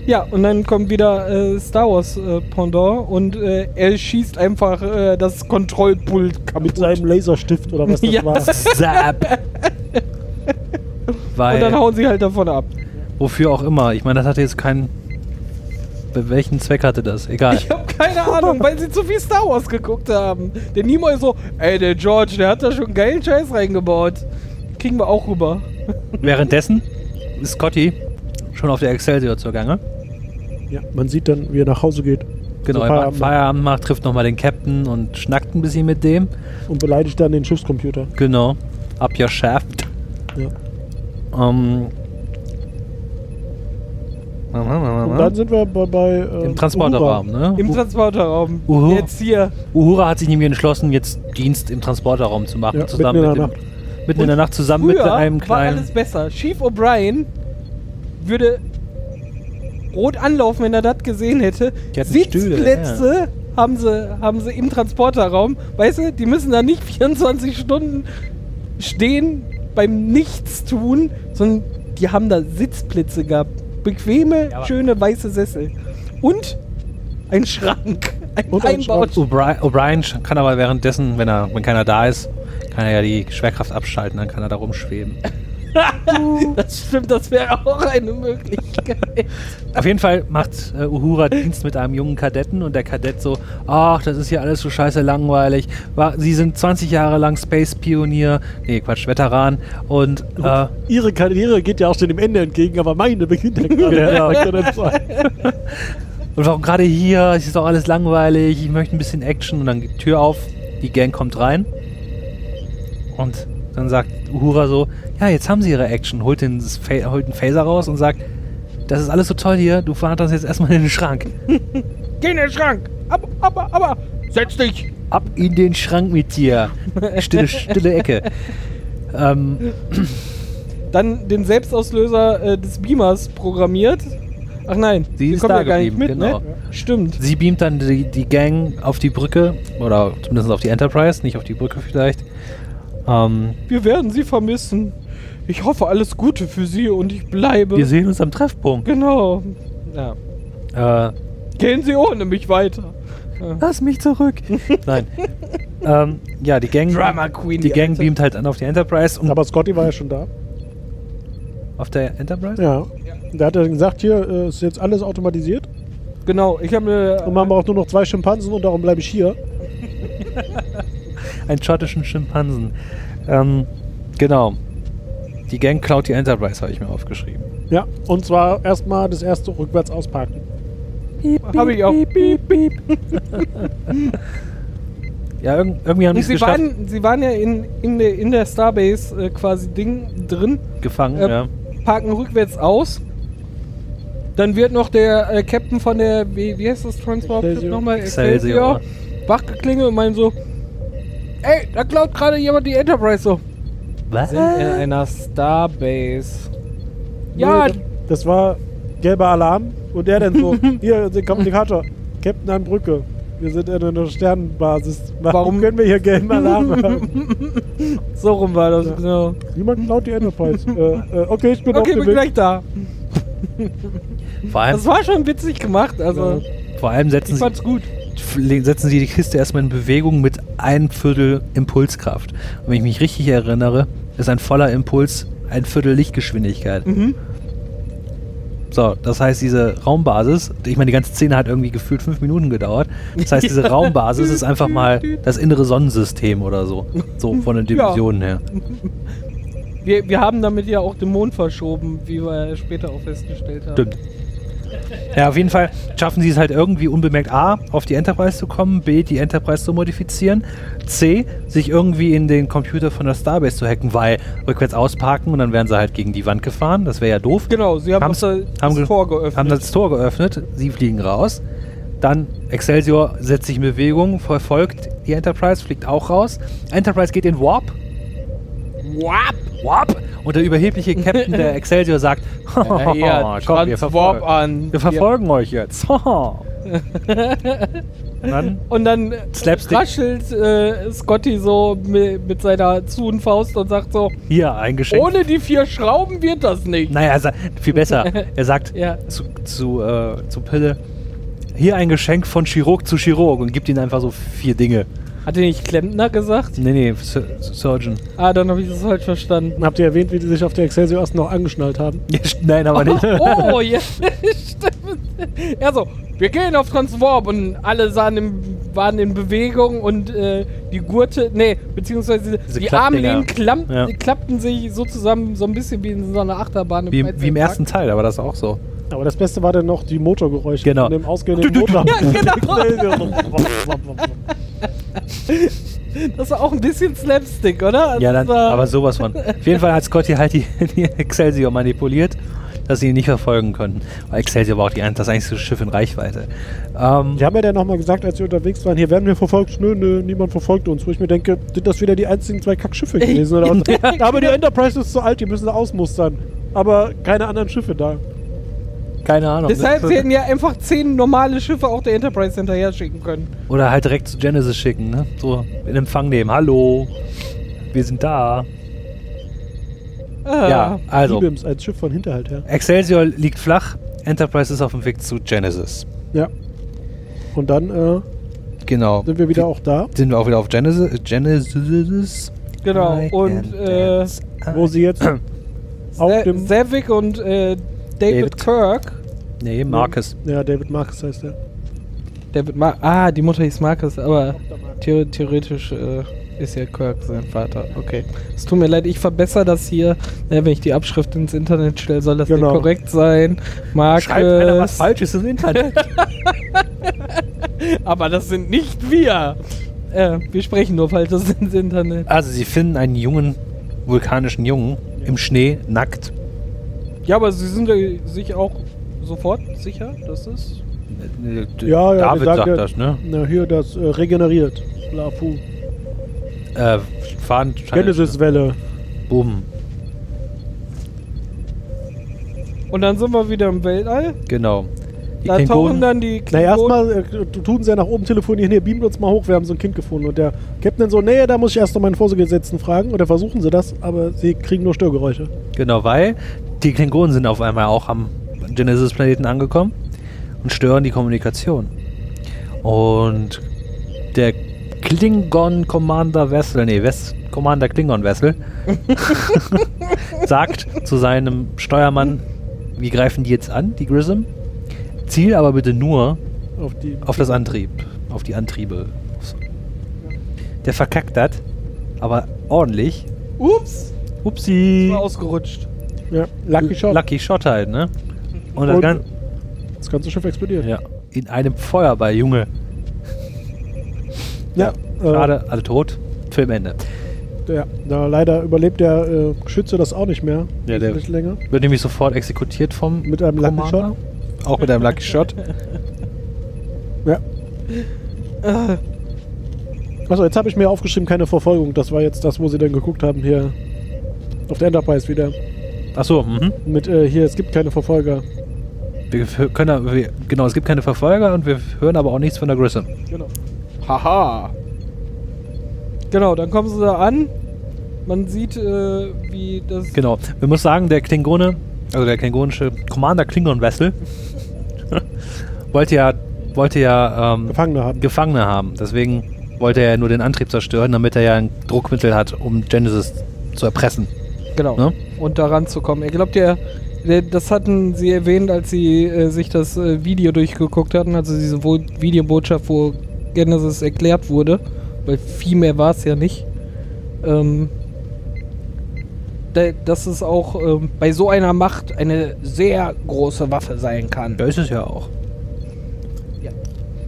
ja, und dann kommt wieder äh, Star Wars äh, Pendant und äh, er schießt einfach äh, das Kontrollpult Mit kaputt. seinem Laserstift oder was das Ja. war. Zap! Weil, Und dann hauen sie halt davon ab. wofür auch immer. Ich meine, das hatte jetzt keinen. Bei welchen Zweck hatte das? Egal. Ich habe keine Ahnung, weil sie zu viel Star Wars geguckt haben. Der Nimoy so, ey, der George, der hat da schon einen geilen Scheiß reingebaut. Kriegen wir auch rüber. Währenddessen ist Scotty schon auf der Excelsior zugange. Ja, man sieht dann, wie er nach Hause geht Genau, So er macht Feierabend. Feierabend macht, trifft nochmal den Captain und schnackt ein bisschen mit dem. und beleidigt dann den Schiffscomputer. Genau. Up your shaft. Ja. Ähm. Und dann sind wir bei, bei äh, Im Transporterraum, ne? Im Transporterraum. Uhu. Jetzt hier. Uhura hat sich nämlich entschlossen, jetzt Dienst im Transporterraum zu machen. Ja, zusammen mit dem, mitten in der Nacht zusammen mit einem war kleinen. alles besser. Chief O'Brien würde rot anlaufen, wenn er das gesehen hätte. Sitzplätze haben, sie, haben sie im Transporterraum. Weißt du, die müssen da nicht [laughs] 24 Stunden stehen beim Nichtstun, sondern die haben da Sitzplätze gehabt. Bequeme, Ja, schöne weiße Sessel. Und ein Schrank. Ein Und ein Einbau. O'Brien, O'Brien kann aber währenddessen, wenn er, wenn keiner da ist, kann er ja die Schwerkraft abschalten, dann kann er da rumschweben. [laughs] Das stimmt, das wäre auch eine Möglichkeit. Auf jeden Fall macht äh, Uhura Dienst mit einem jungen Kadetten und der Kadett so, ach, das ist hier alles so scheiße langweilig. War, Sie sind 20 Jahre lang Space-Pionier, nee, Quatsch, Veteran und äh, Ihre Karriere geht ja auch schon dem Ende entgegen, aber meine beginnt ja gerade. [laughs] Und warum gerade hier? Es ist doch alles langweilig. Ich möchte ein bisschen Action. Und dann geht die Tür auf. Die Gang kommt rein. Und dann sagt Uhura so: Ja, jetzt haben sie ihre Action. Holt den, holt den Phaser raus und sagt: Das ist alles so toll hier. Du fahrst das jetzt erstmal in den Schrank. [laughs] Geh in den Schrank. Aber, aber, aber. Setz dich. Ab in den Schrank mit dir. Stille, stille Ecke. Ähm, Dann den Selbstauslöser äh, des Beamers programmiert. Ach nein, Sie ist kommt da ja gar nicht mit, geblieben, genau. ne? Stimmt. sie beamt dann die, die Gang auf die Brücke. Oder zumindest auf die Enterprise. Nicht auf die Brücke vielleicht. Ähm, Wir werden sie vermissen. Ich hoffe alles Gute für sie und ich bleibe. wir sehen uns am Treffpunkt. genau. Ja. Äh, Gehen Sie ohne mich weiter. Ja. Lass mich zurück. [laughs] Nein. ähm, ja, die Gang, Drama Queen. die Gang Alte. beamt halt an auf die Enterprise und Aber Scotty war ja schon da. auf der Enterprise? Ja. Der hat ja gesagt, hier äh, ist jetzt alles automatisiert. Genau, ich habe mir. Und man braucht nur noch zwei Schimpansen und darum bleibe ich hier. [laughs] Einen schottischen Schimpansen. Ähm, genau. Die Gang klaut die Enterprise, habe ich mir aufgeschrieben. Ja. Und zwar erstmal das erste rückwärts ausparken. Habe ich auch. Piep, piep. Ja, irg irgendwie haben die es sie geschafft, waren, sie waren ja in, in, der, in der Starbase äh, quasi Ding drin, gefangen. äh, ja. parken rückwärts aus. Dann wird noch der äh, Captain von der, wie, wie heißt das Transport Excelsior. nochmal? Excelsior. wachgeklingelt und meint so, ey, da klaut gerade jemand die Enterprise so. Was? Sind in einer Starbase. Ja, Nee, das war gelber Alarm. Und der dann so, [laughs] hier, der Kommunikator, Captain an Brücke. Wir sind in einer Sternenbasis. Warum- können wir hier gelben Alarm [laughs] haben? so rum war das, Ja. genau. Niemand klaut die Enterprise. [laughs] äh, äh, okay, ich bin Okay, bin Weg. gleich da. Vor allem, Das war schon witzig gemacht, also vor allem setzen ich sie, fand's gut. Setzen sie die Kiste erstmal in Bewegung mit ein Viertel Impulskraft. Und wenn ich mich richtig erinnere, ist ein voller Impuls ein Viertel Lichtgeschwindigkeit. Mhm. So, das heißt, diese Raumbasis, ich meine, die ganze Szene hat irgendwie gefühlt fünf Minuten gedauert. Das heißt, diese Ja. [laughs] Raumbasis ist einfach mal das innere Sonnensystem oder so. So [laughs] von den Ja. Dimensionen her. Wir, wir haben damit ja auch den Mond verschoben, wie wir später auch festgestellt haben. Stimmt. Ja, auf jeden Fall schaffen sie es halt irgendwie unbemerkt A, auf die Enterprise zu kommen, B, die Enterprise zu modifizieren, C, sich irgendwie in den Computer von der Starbase zu hacken, weil rückwärts ausparken und dann wären sie halt gegen die Wand gefahren, das wäre ja doof. Genau, sie haben das, haben das Tor geöffnet. Haben das Tor geöffnet, sie fliegen raus. Dann Excelsior setzt sich in Bewegung, verfolgt die Enterprise, fliegt auch raus. Enterprise geht in Warp. Wap! Warp! Und der überhebliche Captain der [laughs] Excelsior sagt, [laughs] Ja, ja, [laughs] komm, wir verfolgen, an. wir verfolgen euch jetzt. Und dann Und dann Slapstick. raschelt äh, Scotty so mit, mit seiner zuen Faust und sagt so, hier ein Geschenk. ohne die vier Schrauben wird das nicht. Naja, viel besser. Er sagt Ja. zu, zu, äh, zu Pille, hier ein Geschenk von Chirurg zu Chirurg und gibt ihm einfach so vier Dinge. Hat er nicht Klempner gesagt? Nee, nee, Sur Surgeon. Ah, dann habe ich das falsch verstanden. Habt ihr erwähnt, wie die sich auf der Excelsior erst noch angeschnallt haben? Nein, aber nicht. [laughs] Oh, ja, [laughs] stimmt. Ja, so, wir gehen auf Transwarp und alle sahen im, waren in Bewegung und äh, die Gurte, nee, beziehungsweise Diese die. Armlehnen klamm, Ja. klappten sich so zusammen, so ein bisschen wie in so einer Achterbahn. Wie, Freizeitpark. wie im ersten Teil, aber das ist auch so. Aber das Beste war dann noch die Motorgeräusche Genau. von dem ausgehenden Motor. [laughs] Ja, genau. [laughs] Das war auch ein bisschen Slapstick, oder? Also Ja, dann, aber sowas von. Auf jeden Fall hat Scotty halt die, [laughs] die Excelsior manipuliert, dass sie ihn nicht verfolgen konnten. Weil Excelsior war auch die, das einzige Schiff in Reichweite. Ähm, Die haben ja dann nochmal gesagt, als wir unterwegs waren, hier werden wir verfolgt. Nö, nö, niemand verfolgt uns. Wo ich mir denke, sind das wieder die einzigen zwei Kackschiffe gewesen? Oder was? Ja, [laughs] Aber die. Enterprise ist zu alt, die müssen sie ausmustern. Aber keine anderen Schiffe da. Keine Ahnung. Deshalb [laughs] sie hätten ja einfach zehn normale Schiffe auch der Enterprise hinterher schicken können. Oder halt direkt zu Genesis schicken, ne? So in Empfang nehmen. Hallo, wir sind da. Ah. Ja, also. Ibims als Schiff von Hinterhalt her. Excelsior liegt flach, Enterprise ist auf dem Weg zu Genesis. Ja. Und dann äh, Genau. sind wir wieder auch da, Sind wir auch wieder auf Genesis. Genesis. Genau, I und, äh, wo sie jetzt auf dem. Savik und äh, David, David. Kirk. Nee, Marcus. Ja, David Marcus heißt der. David Mar ah, die Mutter hieß Marcus, aber the theoretisch äh, ist ja Kirk sein Vater. Okay. Es tut mir leid, ich verbessere das hier. Äh, wenn ich die Abschrift ins Internet stelle, soll das Genau. ja korrekt sein. Marcus. Schreibt einer was Falsches im Internet. [laughs] Aber das sind nicht wir. Äh, wir sprechen nur Falsches ins Internet. also, sie finden einen jungen, vulkanischen Jungen im Schnee, nackt. Ja, aber sie sind sich auch sofort sicher, dass es. Ja, ja, David sagt ja, das, ne? Na, hier, das äh, regeneriert. Lafu. Äh, fahren. Genesis-Welle. Bumm. Und dann sind wir wieder im Weltall. Genau. Da tauchen Klingonen- dann die Na, Klingonen- erstmal äh, tun sie ja nach oben telefonieren, hier, beamt uns mal hoch, wir haben so ein Kind gefunden. Und der Captain so, nee, da muss ich erst noch meinen Vorgesetzten fragen. Oder versuchen sie das, aber sie kriegen nur Störgeräusche. Genau, weil die Klingonen sind auf einmal auch am Genesis-Planeten angekommen und stören die Kommunikation. Und der Klingon Commander Vessel, nee, West Commander Klingon Vessel, [laughs] [laughs] sagt zu seinem Steuermann, wir greifen die jetzt an, die Grism. Ziel aber bitte nur Auf die. auf das Antrieb, auf die Antriebe. Der verkackt das, aber ordentlich. Ups! Upsi. War ausgerutscht. Ja, Lucky Shot. Lucky Shot halt, ne? Und das Und- Ganze. Das ganze Schiff explodiert. Ja, in einem Feuerball, Junge. Ja, äh, Schade, alle tot. Filmende. Ja, da leider überlebt der äh, Schütze das auch nicht mehr. Ja, der- länger. Wird nämlich sofort exekutiert vom Mit einem Lucky. Shot. Auch mit einem Lucky Shot. Ja. Achso, jetzt habe ich mir aufgeschrieben, keine Verfolgung. Das war jetzt das, wo sie dann geguckt haben, hier auf der Enterprise wieder. Achso, mhm. Mit äh, hier, es gibt keine Verfolger. Wir können, aber- wir, genau, es gibt keine Verfolger und wir hören aber auch nichts von der Grissom. Genau. Haha. Genau, dann kommen sie da an. Man sieht, äh, wie das. Genau. Wir muss sagen, der Klingone, also der klingonische Commander Klingon Vessel, [laughs] wollte ja wollte ja ähm, Gefangene haben. Gefangene haben. Deswegen wollte er nur den Antrieb zerstören, damit er ja ein Druckmittel hat, um Genesis zu erpressen. Genau. Ne? Und daran zu kommen. Er glaubt ja, der- das hatten sie erwähnt, als sie äh, sich das äh, Video durchgeguckt hatten, also diese Wo Videobotschaft, wo Genesis erklärt wurde, weil viel mehr war es ja nicht. Ähm, dass es auch ähm, bei so einer Macht eine sehr große Waffe sein kann. Da ist es ja auch.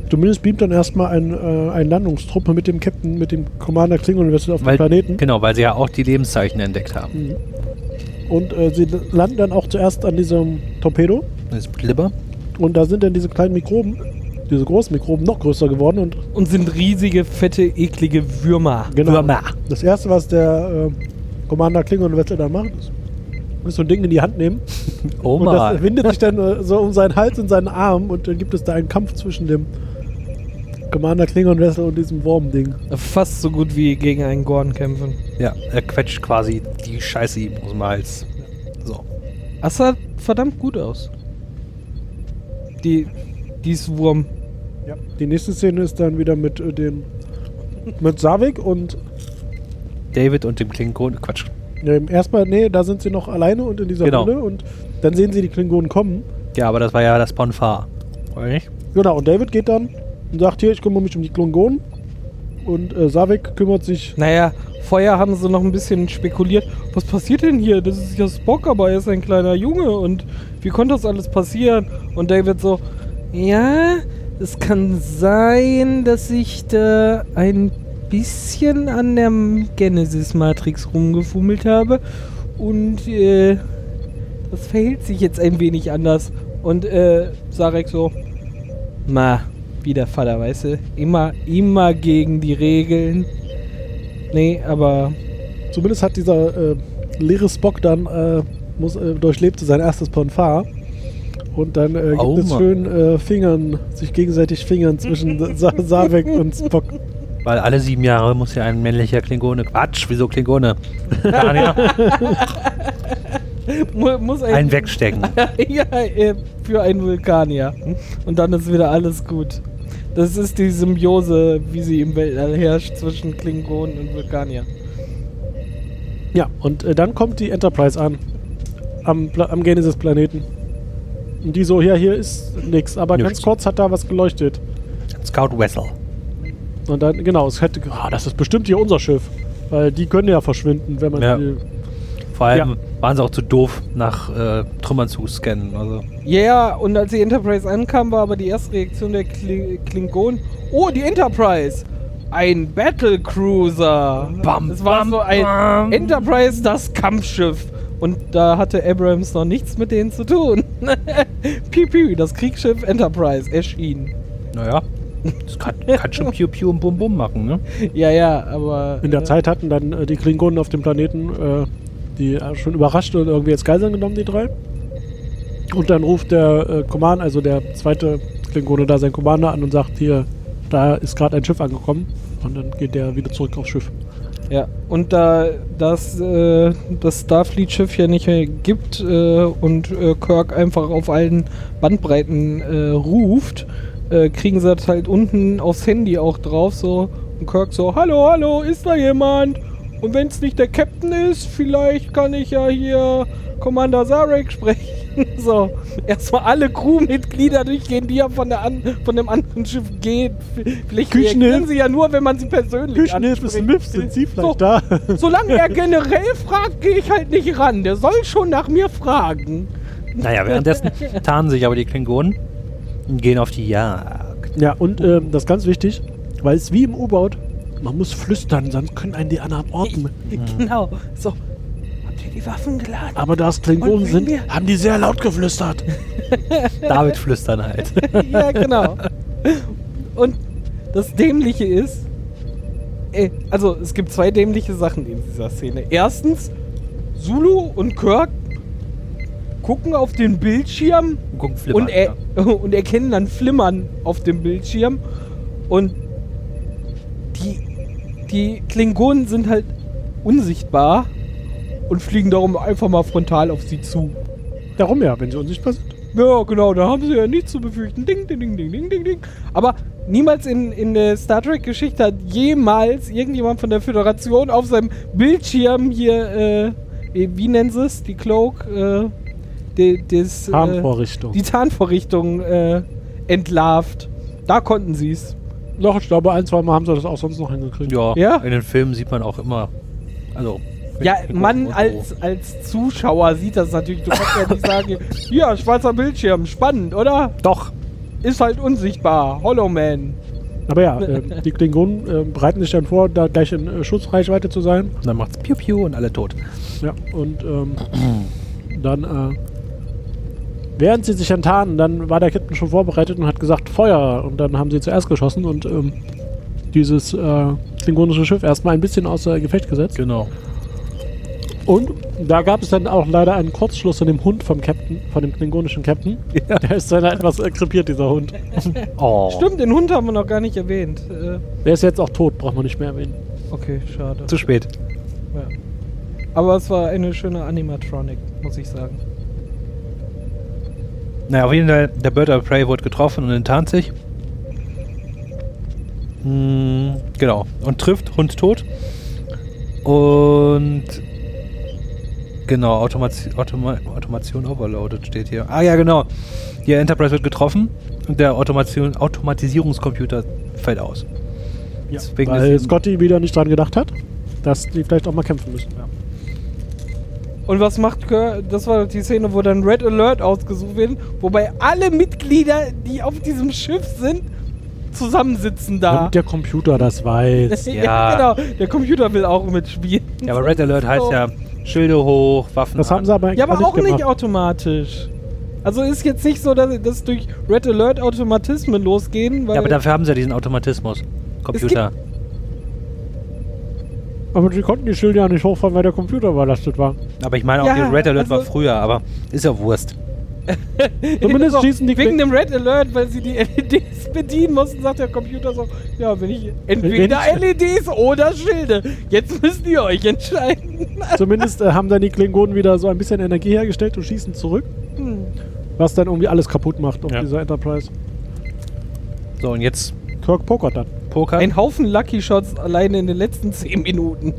Zumindest beamt dann erstmal ein, äh, ein Landungstruppe mit dem Captain, mit dem Commander Klingon auf dem Planeten. Genau, weil sie ja auch die Lebenszeichen entdeckt haben. Mhm. Und äh, sie landen dann auch zuerst an diesem Torpedo. Das ist Blibber. Und da sind dann diese kleinen Mikroben, diese großen Mikroben, noch größer geworden. Und Und sind riesige, fette, eklige Würmer. genau, Würmer. das erste, was der äh, Commander Klingon Vessel dann macht, ist, ist so ein Ding in die Hand nehmen. [laughs] Oh und das windet sich dann äh, so um seinen Hals und seinen Arm. Und dann gibt es da einen Kampf zwischen dem Commander Klingon Vessel und diesem Wurmding. Fast so gut wie gegen einen Gorn kämpfen. Ja, er quetscht quasi die Scheiße ihm aus dem Hals. So. Das sah verdammt gut aus. Die, dieses Wurm. Ja. Die nächste Szene ist dann wieder mit äh, den mit Savik und David und dem Klingon. Quatsch. ähm, erstmal, nee, da sind sie noch alleine und in dieser Genau. Höhle und dann sehen sie die Klingonen kommen. Ja, aber das war ja das Bonfar. Nicht? Genau, und David geht dann und sagt, hier, ich kümmere mich um die Klingonen. Und äh, Savik kümmert sich. Naja, vorher haben sie noch ein bisschen spekuliert. Was passiert denn hier? Das ist ja Spock, aber er ist ein kleiner Junge. Und wie konnte das alles passieren? Und David so, ja, es kann sein, dass ich da ein bisschen an der Genesis-Matrix rumgefummelt habe. Und äh, das verhält sich jetzt ein wenig anders. Und äh, Sarek so, ma, wie der Vater, weißt du? Immer, immer gegen die Regeln. Nee, aber Zumindest hat dieser äh, leere Spock dann äh, muss, äh, durchlebte sein erstes Ponfar. Und dann äh, gibt Oh, es schön äh, Fingern, sich gegenseitig Fingern zwischen [laughs] Sa Savik und Spock. Weil alle sieben Jahre muss ja ein männlicher Klingone. Quatsch, wieso Klingone? [laughs] [laughs] Muss ein, ein wegstecken. [laughs] ja, äh, für einen Vulkanier. Und dann ist wieder alles gut. Das ist die Symbiose, wie sie im Weltall herrscht zwischen Klingonen und Vulkanier. Ja, und äh, dann kommt die Enterprise an. Am, Pla am Genesis-Planeten. Und die so, ja, hier ist nix. Aber Nix. ganz kurz hat da was geleuchtet. Scout Vessel. Und dann, genau, es hätte, ah, das ist bestimmt hier unser Schiff. Weil die können ja verschwinden, wenn man Ja. die, Vor allem Ja. waren sie auch zu doof, nach äh, Trümmern zu scannen. Also, Ja, yeah, und als die Enterprise ankam, war aber die erste Reaktion der Kli Klingonen: Oh, die Enterprise! Ein Battlecruiser! Bam, Es war bam, so ein bam. Enterprise, das Kampfschiff. Und da hatte Abrams noch nichts mit denen zu tun. [laughs] piu, piu, das Kriegsschiff Enterprise erschien. naja, das kann, kann schon Piu Piu und Bum Bum machen, ne? Ja, ja, aber. in der äh, Zeit hatten dann äh, die Klingonen auf dem Planeten äh, die äh, schon überrascht und irgendwie als Geiseln genommen, die drei. Und dann ruft der äh, Commander, also der zweite Klingone da, sein Commander an und sagt, hier, da ist gerade ein Schiff angekommen. Und dann geht der wieder zurück aufs Schiff. Ja, und da das, äh, das Starfleet-Schiff ja nicht mehr gibt äh, und äh, Kirk einfach auf allen Bandbreiten äh, ruft, äh, kriegen sie das halt unten aufs Handy auch drauf so und Kirk so, hallo, hallo, ist da jemand? Und wenn es nicht der Captain ist, vielleicht kann ich ja hier Commander Zarek sprechen. [laughs] so, erstmal alle Crewmitglieder durchgehen, die ja von, der an, von dem anderen Schiff gehen. Vielleicht reagieren sie ja nur, wenn man sie persönlich Küchenhilfe. Smith, sind Sie vielleicht So, da? [laughs] Solange er generell fragt, gehe ich halt nicht ran. Der soll schon nach mir fragen. Naja, währenddessen tarnen sich aber die Klingonen gehen auf die Jagd. ja, und ähm, das ist ganz wichtig, weil es wie im U-Boot, man muss flüstern, sonst können einen die anderen orten. [laughs] Genau. So. Habt ihr die Waffen geladen? Aber da es Klingonen sind, wir- haben die sehr laut geflüstert. [laughs] David flüstern halt. [laughs] ja, genau. Und das Dämliche ist, äh, also es gibt zwei dämliche Sachen in dieser Szene. Erstens, Zulu und Kirk gucken auf den Bildschirm flimmern. und, er, [laughs] und erkennen dann Flimmern auf dem Bildschirm. Und die, die Klingonen sind halt unsichtbar und fliegen darum einfach mal frontal auf sie zu. Darum ja, wenn sie unsichtbar sind. ja, genau, da haben sie ja nichts zu befürchten. Ding, ding, ding, ding, ding, ding, ding. Aber niemals in, in der Star Trek-Geschichte hat jemals irgendjemand von der Föderation auf seinem Bildschirm hier, äh, wie nennen sie es? Die Cloak, äh, die, das, äh, Tarnvorrichtung. die Tarnvorrichtung äh, entlarvt. Da konnten sie es. Doch, ich glaube, ein, zwei Mal haben sie das auch sonst noch hingekriegt. Ja, Ja? in den Filmen sieht man auch immer. Also. Ja, man als, als Zuschauer sieht das natürlich. Du kannst ja nicht sagen, [laughs] ja, schwarzer Bildschirm, spannend, oder? Doch. Ist halt unsichtbar. Hollow Man. Aber ja, äh, die Klingonen äh, bereiten sich dann vor, da gleich in äh, Schussreichweite zu sein. Und dann macht's Piu Piu und alle tot. Ja, und ähm, dann, äh, während sie sich enttarnen, dann war der Captain schon vorbereitet und hat gesagt, Feuer. Und dann haben sie zuerst geschossen und ähm, dieses äh, klingonische Schiff erstmal ein bisschen außer Gefecht gesetzt. Genau. Und da gab es dann auch leider einen Kurzschluss von dem Hund vom Captain, von dem klingonischen Captain. Ja. [laughs] Der ist dann etwas äh, krepiert, dieser Hund. [laughs] Oh. Stimmt, den Hund haben wir noch gar nicht erwähnt. Äh, Der ist jetzt auch tot, braucht man nicht mehr erwähnen. okay, schade. Zu spät. Ja. Aber es war eine schöne Animatronic, muss ich sagen. Naja, auf jeden Fall, der Bird of Prey wurde getroffen und enttarnt sich. Hm, genau. Und trifft, Hund tot. Und genau, Automation, Automa Automation overloaded steht hier. Ah ja, genau. Die Enterprise wird getroffen und der Automation, Automatisierungscomputer fällt aus. Deswegen Weil Scotty wieder nicht dran gedacht hat, dass die vielleicht auch mal kämpfen müssen. Und was macht Kör? Das war die Szene, wo dann Red Alert ausgesucht wird, wobei alle Mitglieder, die auf diesem Schiff sind, zusammensitzen da. Damit der Computer das weiß. [laughs] Ja. genau. Der Computer will auch mitspielen. Ja, aber Red Alert heißt ja Schilde hoch, Waffen Das an. haben sie aber, Ja, aber auch nicht gemacht. automatisch. Also ist jetzt nicht so, dass, dass durch Red Alert Automatismen losgehen, weil Ja, aber dafür haben sie ja diesen Automatismus. Computer. Aber die konnten die Schilder ja nicht hochfahren, weil der Computer überlastet war. Aber ich meine auch, Ja, die Red Alert war also- früher, aber ist ja Wurst. [laughs] Zumindest schießen die wegen dem Red Alert, weil sie die [laughs] LEDs bedienen mussten, sagt der Computer so, ja, wenn ich entweder Wenn LEDs oder Schilde. Jetzt müsst ihr euch entscheiden. [laughs] Zumindest äh, haben dann die Klingonen wieder so ein bisschen Energie hergestellt und schießen zurück, Hm. was dann irgendwie alles kaputt macht auf Ja. dieser Enterprise. So, und jetzt Kirk pokert dann. Poker. Ein Haufen Lucky Shots alleine in den letzten 10 Minuten.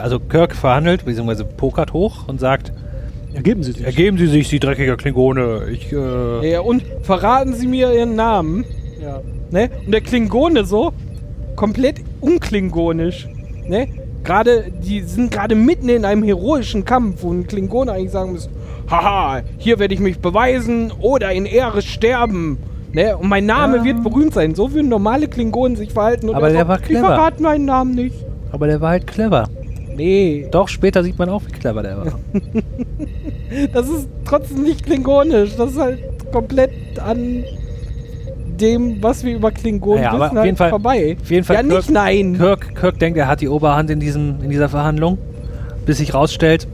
Also Kirk verhandelt, beziehungsweise pokert hoch und sagt, Ergeben sie sich. ergeben Sie sich, Sie dreckiger Klingone. Ich, äh, Ja, und verraten Sie mir Ihren Namen. ja. Ne? Und der Klingone so, komplett unklingonisch. Ne? Gerade, die sind gerade mitten in einem heroischen Kampf, wo ein Klingone eigentlich sagen muss, haha, hier werde ich mich beweisen oder in Ehre sterben. Ne? Und mein Name Ja. wird berühmt sein. So würden normale Klingonen sich verhalten. Und Aber er der so, war Ich clever. verrate meinen Namen nicht. aber der war halt clever. Nee, Doch, später sieht man auch, wie clever der war. [laughs] das ist trotzdem nicht klingonisch. Das ist halt komplett an dem, was wir über Klingonen Naja, wissen, auf jeden halt Fall- vorbei. auf jeden Fall ja, nicht Kirk- nein. Kirk, Kirk denkt, er hat die Oberhand in, diesem, in dieser Verhandlung, bis sich rausstellt,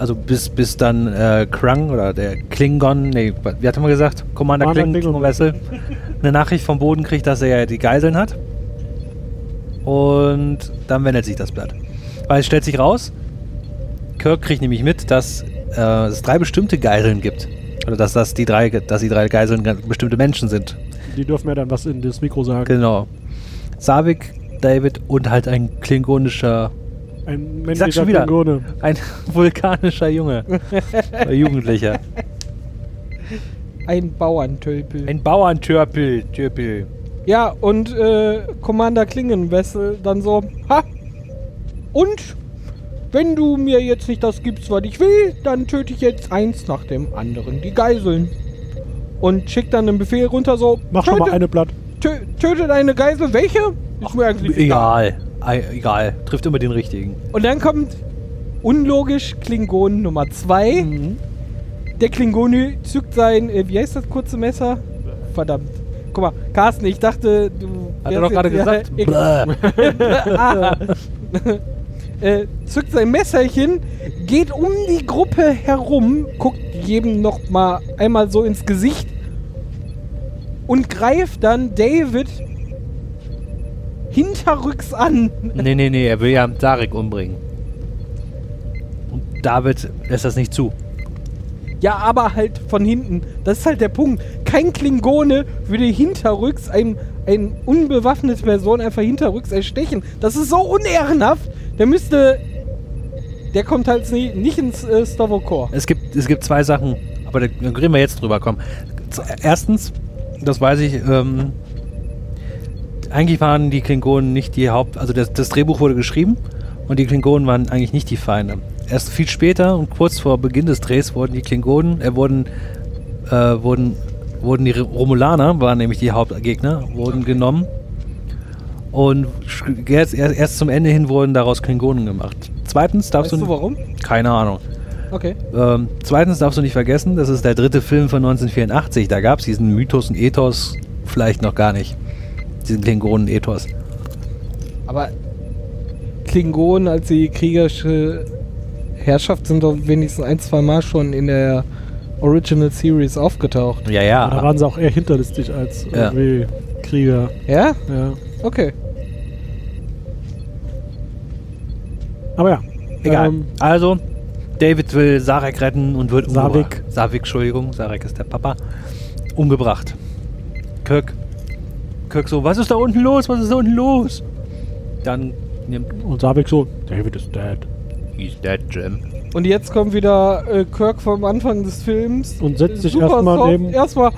also bis, bis dann äh, Krang oder der Klingon, nee, wie hat er mal gesagt? Commander Commander Kling, Klingon. Vessel, eine Nachricht vom Boden kriegt, dass er ja die Geiseln hat. Und dann wendet sich das Blatt. Weil es stellt sich raus, Kirk kriegt nämlich mit, dass äh, es drei bestimmte Geiseln gibt. Oder dass das die drei, dass die drei Geiseln bestimmte Menschen sind. Die dürfen ja dann was in das Mikro sagen. Genau. Savik, David und halt ein klingonischer, Ein männlicher schon wieder. Klingone. ein [laughs] vulkanischer Junge. [laughs] Jugendlicher. Ein Bauerntölpel. Ein Bauerntörpel. Türpel. Ja, und äh, Commander Klingenwessel dann so, ha! Und wenn du mir jetzt nicht das gibst, was ich will, dann töte ich jetzt eins nach dem anderen, die Geiseln. Und schickt dann einen Befehl runter so, Mach schon mal töte, eine platt. tö, töte deine Geisel, welche? Ist mir eigentlich Egal. Ei- Egal. Trifft immer den richtigen. Und dann kommt unlogisch Klingon Nummer 2. Mhm. Der Klingone zückt sein, äh, wie heißt das kurze Messer? Verdammt. Guck mal, Carsten, ich dachte, du. Hat er doch gerade gesagt. Ja, [laughs] ah. [laughs] äh, zückt sein Messerchen, geht um die Gruppe herum, guckt jedem noch mal einmal so ins Gesicht und greift dann David hinterrücks an. nee, nee, nee. Er will ja Darek umbringen. Und David lässt das nicht zu. Ja, aber halt von hinten. Das ist halt der Punkt. Kein Klingone würde hinterrücks ein, ein unbewaffnete Person einfach hinterrücks erstechen. Das ist so unehrenhaft. Der müsste. Der kommt halt nie, nicht ins äh, Stavokor. Es gibt, es gibt zwei Sachen, aber da reden wir jetzt drüber. Komm. Erstens, das weiß ich, ähm, eigentlich waren die Klingonen nicht die Haupt... Also das, das Drehbuch wurde geschrieben und die Klingonen waren eigentlich nicht die Feinde. Erst viel später und kurz vor Beginn des Drehs wurden die Klingonen, äh, wurden, äh, wurden, wurden die Romulaner, waren nämlich die Hauptgegner, wurden genommen und erst, erst, zum Ende hin wurden daraus Klingonen gemacht. Zweitens darfst Weißt du... du warum? Keine Ahnung. Okay. Ähm, zweitens darfst du nicht vergessen, das ist der dritte Film von 1984. Da gab es diesen Mythos und Ethos vielleicht noch gar nicht. Diesen Klingonen-Ethos. Aber Klingonen als die kriegerische Herrschaft sind doch wenigstens ein, zwei Mal schon in der Original Series aufgetaucht. Ja, Aber da waren sie auch eher hinterlistig als Ja. irgendwie Krieger. Ja? Ja. Okay. Aber ja. Egal. Ähm, also, David will Sarek retten und wird Savik. umgebracht. Savik, Entschuldigung. Sarek ist der Papa. Umgebracht. Kirk. Kirk so, was ist da unten los? Was ist da unten los? Dann nimmt... und Savik so, David is dead. He's dead, Jim. Und jetzt kommt wieder äh, Kirk vom Anfang des Films. Und setzt sich erstmal neben. Erstmal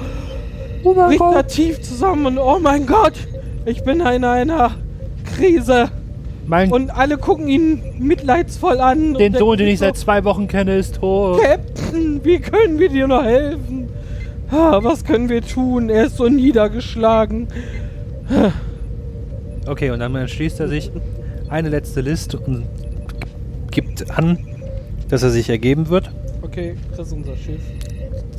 Oh mein bricht er Gott. tief zusammen und oh mein Gott, ich bin in einer Krise. Mein, Und alle gucken ihn mitleidsvoll an. den und Sohn, den ich seit so, zwei Wochen kenne, ist tot. Captain, wie können wir dir noch helfen? Ah, Was können wir tun? Er ist so niedergeschlagen. Okay, und dann entschließt er sich eine letzte List und gibt an, dass er sich ergeben wird. Okay, das ist unser Schiff.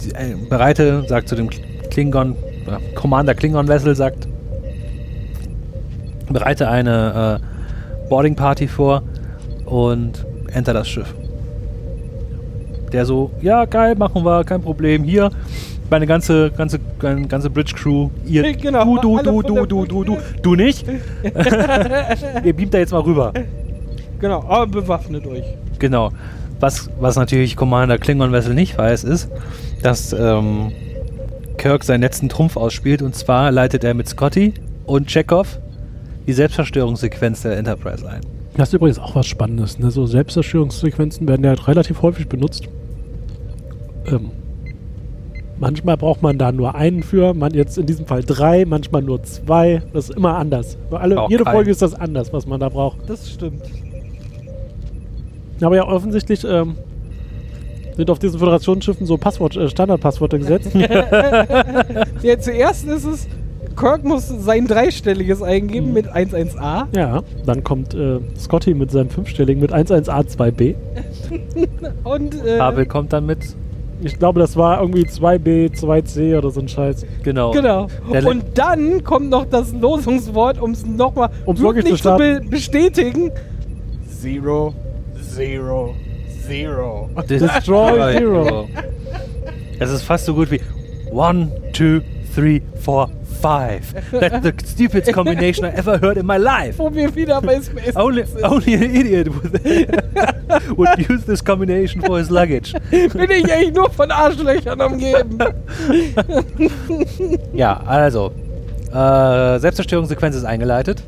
Die, äh, Bereite, sagt zu dem Klingon, äh, Commander Klingon Vessel, sagt, bereite eine äh, Boarding Party vor und enter das Schiff. Der so, ja geil, machen wir, kein Problem. Hier, meine ganze, ganze, ganze, ganze Bridge Crew, ihr, genau, du, du, du, du, du, du, du, du nicht. [laughs] ihr beamt da jetzt mal rüber. Genau, aber bewaffnet euch. Genau. Was, was natürlich Commander Klingon Vessel nicht weiß, ist, dass ähm, Kirk seinen letzten Trumpf ausspielt und zwar leitet er mit Scotty und Chekhov die Selbstzerstörungssequenz der Enterprise ein. Das ist übrigens auch was Spannendes. Ne? So Selbstzerstörungssequenzen werden ja halt relativ häufig benutzt. Ähm, manchmal braucht man da nur einen für, man jetzt in diesem Fall drei, manchmal nur zwei. Das ist immer anders. Alle, Auch jede kein. Folge ist das anders, was man da braucht. Das stimmt. Aber ja, offensichtlich ähm, sind auf diesen Föderationsschiffen so Passwort, äh, Standardpasswörter gesetzt. [laughs] [laughs] Ja, zuerst ist es, Kirk muss sein dreistelliges eingeben Mhm. mit 11a. ja, dann kommt äh, Scotty mit seinem fünfstelligen mit 11A2B. [laughs] Und äh, Pavel kommt dann mit. Ich glaube, das war irgendwie 2B, 2C oder so ein Scheiß. Genau. Genau. Der Und dann kommt noch das Losungswort, um es nochmal wirklich zu zu be bestätigen. Zero, zero, zero. Destroy Zero. Das ist fast so gut wie One, two, three, four, five. That's the stupidest combination I ever heard in my life. Wo wir wieder bei Space [laughs] Only, only an idiot would, [laughs] would use this combination for his luggage. Bin ich eigentlich nur von Arschlöchern umgeben. [laughs] Ja, also. Äh, Selbstzerstörungssequenz ist eingeleitet.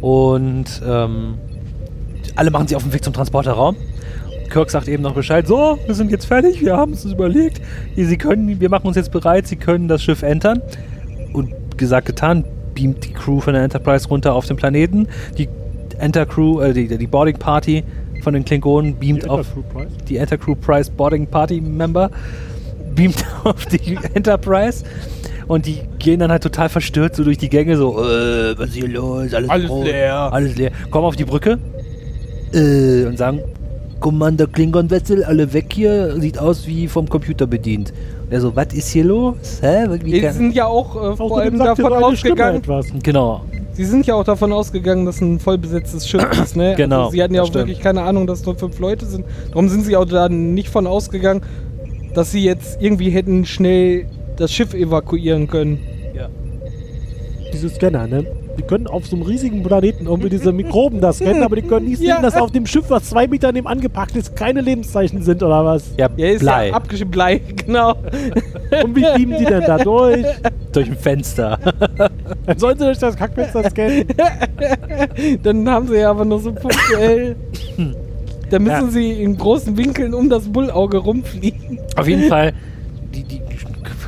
Und ähm, alle machen sich auf den Weg zum Transporterraum. Kirk sagt eben noch Bescheid. So, wir sind jetzt fertig, wir haben es uns überlegt. Sie können, wir machen uns jetzt bereit, sie können das Schiff entern. Und gesagt, getan, beamt die Crew von der Enterprise runter auf den Planeten. Die Enter-Crew, äh, die, die Boarding Party von den Klingonen beamt auf die Enter-Crew Prize Boarding Party Member beamt [laughs] auf die Enterprise und die gehen dann halt total verstört so durch die Gänge, so, äh, was ist hier los? Alles, Alles leer. Alles leer. Kommen auf die Brücke äh, und sagen, Commander Klingon Wetzel, alle weg hier, sieht aus wie vom Computer bedient. Und er so, was ist hier los? Hä? Wie Wir kann- sind ja auch äh, vor allem davon ausgegangen. etwas. Genau. Sie sind ja auch davon ausgegangen, dass ein vollbesetztes Schiff [coughs] ist, ne? Genau, Also sie hatten ja auch stimmt. wirklich keine Ahnung, dass nur fünf Leute sind. Darum sind sie auch da nicht von ausgegangen, dass sie jetzt irgendwie hätten schnell das Schiff evakuieren können. Ja. Diese Scanner, ne? Die können auf so einem riesigen Planeten irgendwie diese Mikroben da scannen, aber die können nicht [laughs] sehen, Ja. dass auf dem Schiff, was zwei Meter neben angepackt ist, keine Lebenszeichen sind oder was. Ja, Ja, ist Blei. ja abgeschrieben. Blei, [laughs] genau. Und wie beamen die denn da durch? durch ein Fenster. Dann sollen sie durch das Kackfenster scannen. [laughs] Dann haben sie ja aber nur so punktuell. Da müssen Ja. sie in großen Winkeln um das Bullauge rumfliegen. Auf jeden Fall, die, die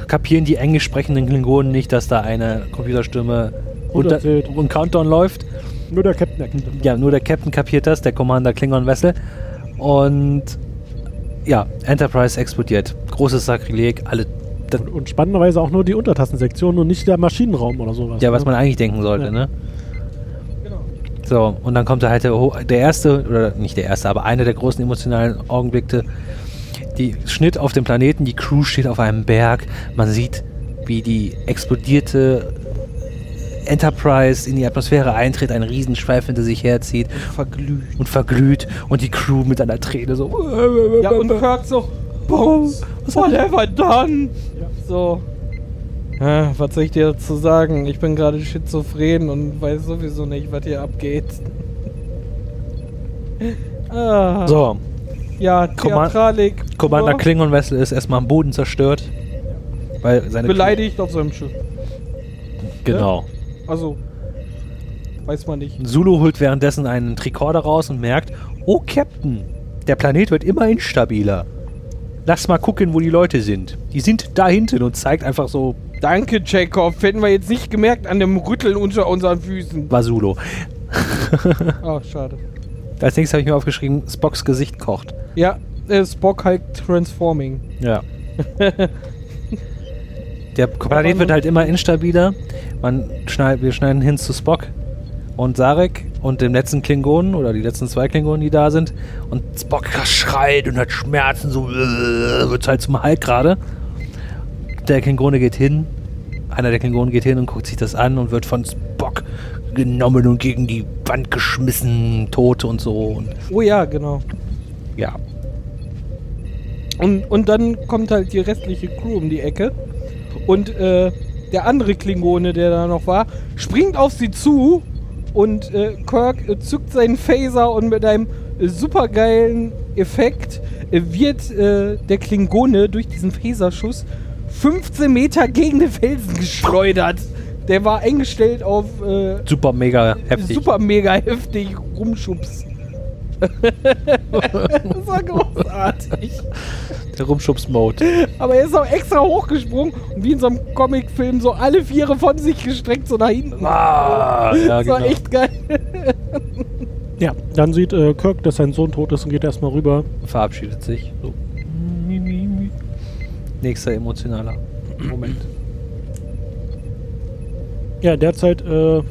kapieren die englisch sprechenden Klingonen nicht, dass da eine Computerstimme unter, Runterzählt. und Countdown läuft. Nur der Captain erkennt das. Ja, nur der Captain kapiert das, der Commander Klingon Vessel. Und ja, Enterprise explodiert. Großes Sakrileg, alle. Und, und spannenderweise auch nur die Untertassensektion und nicht der Maschinenraum oder sowas. ja, was ne? man eigentlich denken sollte, Ja. ne? Genau. So, und dann kommt da halt der, der erste, oder nicht der erste, aber einer der großen emotionalen Augenblicke. Die Schnitt auf dem Planeten, die Crew steht auf einem Berg. Man sieht, wie die explodierte Enterprise in die Atmosphäre eintritt, einen Riesenschweif hinter sich herzieht Verglüht. und verglüht und die Crew mit einer Träne so. Ja, und Kirk so, Bones, what have I done? Ja. So. Ah, was soll ich dir dazu sagen? Ich bin gerade schizophren und weiß sowieso nicht, was hier abgeht. [laughs] ah, So, Ja, Command- Theatralik. Commander pur, Klingon Vessel ist erstmal am Boden zerstört. Weil seine Beleidigt auf seinem Schiff. Crew, genau. Also, weiß man nicht. Zulu holt währenddessen einen Tricorder raus und merkt, oh Captain, der Planet wird immer instabiler. Lass mal gucken, wo die Leute sind. Die sind da hinten und zeigt einfach so, Danke, Jacob. Hätten wir jetzt nicht gemerkt an dem Rütteln unter unseren Füßen. war Zulu. [laughs] Oh, schade. Als nächstes habe ich mir aufgeschrieben, Spocks Gesicht kocht. Ja, äh, Spock halt transforming. Ja. [laughs] Der Planet wird halt immer instabiler. Man schneid, wir schneiden hin zu Spock und Sarek und dem letzten Klingonen oder die letzten zwei Klingonen, die da sind. Und Spock schreit und hat Schmerzen, so äh, wird halt zum Halt gerade. Der Klingone geht hin, einer der Klingonen geht hin und guckt sich das an und wird von Spock genommen und gegen die Wand geschmissen, tot und so. Und Oh ja, genau. ja, Und, und dann kommt halt die restliche Crew um die Ecke. Und äh, der andere Klingone, der da noch war, springt auf sie zu. Und äh, Kirk äh, zückt seinen Phaser und mit einem äh, supergeilen Effekt äh, wird äh, der Klingone durch diesen Phaserschuss 15 Meter gegen den Felsen geschleudert. Der war eingestellt auf äh, super mega heftig. super mega heftig rumschubs. [laughs] das war großartig. Der Rumschubs-Mode. Aber er ist auch extra hochgesprungen und wie in so einem Comicfilm so alle Viere von sich gestreckt so nach hinten. Ah, ja, das war genau. echt geil. Ja, dann sieht äh, Kirk, dass sein Sohn tot ist und geht erstmal rüber. verabschiedet sich. So. Nächster emotionaler Moment. Ja, derzeit äh,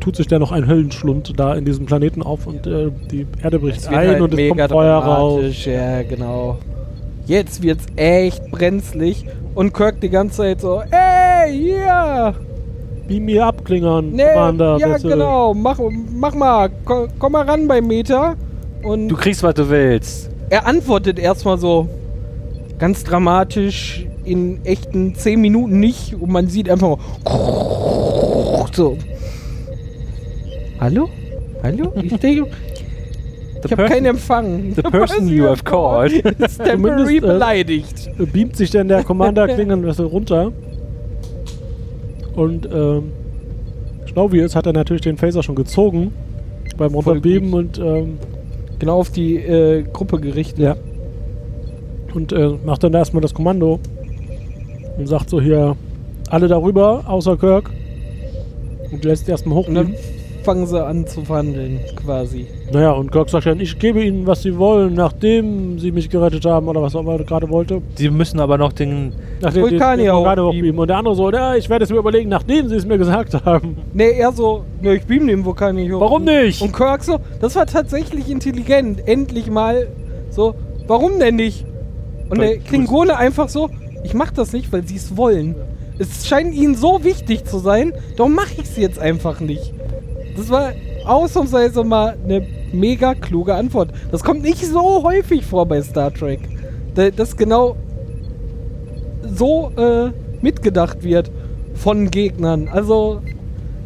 tut sich da noch ein Höllenschlund da in diesem Planeten auf und äh, die Erde bricht ein halt und es kommt Feuer raus. Ja, genau. Jetzt wird's echt brenzlig und Kirk die ganze Zeit so, ey, hier! Beam mir ab, Klingern, Nee, Commander. ja, bitte. genau, mach, mach mal, komm, komm mal ran beim Meter. Und Du kriegst, was du willst. er antwortet erstmal so ganz dramatisch in echten 10 Minuten nicht und man sieht einfach mal so. Hallo? Hallo? Ich denke, ich habe keinen Empfang. the [laughs] person you have called. [laughs] ist temporary äh, beleidigt. Äh, beamt sich dann der Commander [laughs] Klingenwessel runter. Und ähm, schlau wie es hat er natürlich den Phaser schon gezogen beim Runterbeamen und ähm, Genau auf die äh, Gruppe gerichtet. ja. Und äh, macht dann erstmal das Kommando und sagt so hier, alle darüber, außer Kirk. Und lässt erstmal Und dann. Fangen sie an zu verhandeln, quasi. Naja, und Kirk sagt dann, ich gebe ihnen, was sie wollen, nachdem sie mich gerettet haben oder was auch immer er gerade wollte. Sie müssen aber noch den. Nachdem Vulkanier Vulkanier hochbeamen. hochbeamen. Und der andere so, ja, ich werde es mir überlegen, nachdem sie es mir gesagt haben. Nee, er so, ne, ich beam den Vulkan nicht hoch. Warum nicht? Und Kirk so, das war tatsächlich intelligent. Endlich mal so, warum denn nicht? Und der Klingone einfach so, ich mach das nicht, weil sie es wollen. Es scheint ihnen so wichtig zu sein, darum mache ich es jetzt einfach nicht. Das war ausnahmsweise mal eine mega kluge Antwort. Das kommt nicht so häufig vor bei Star Trek. Da- Dass genau so äh, mitgedacht wird von Gegnern. Also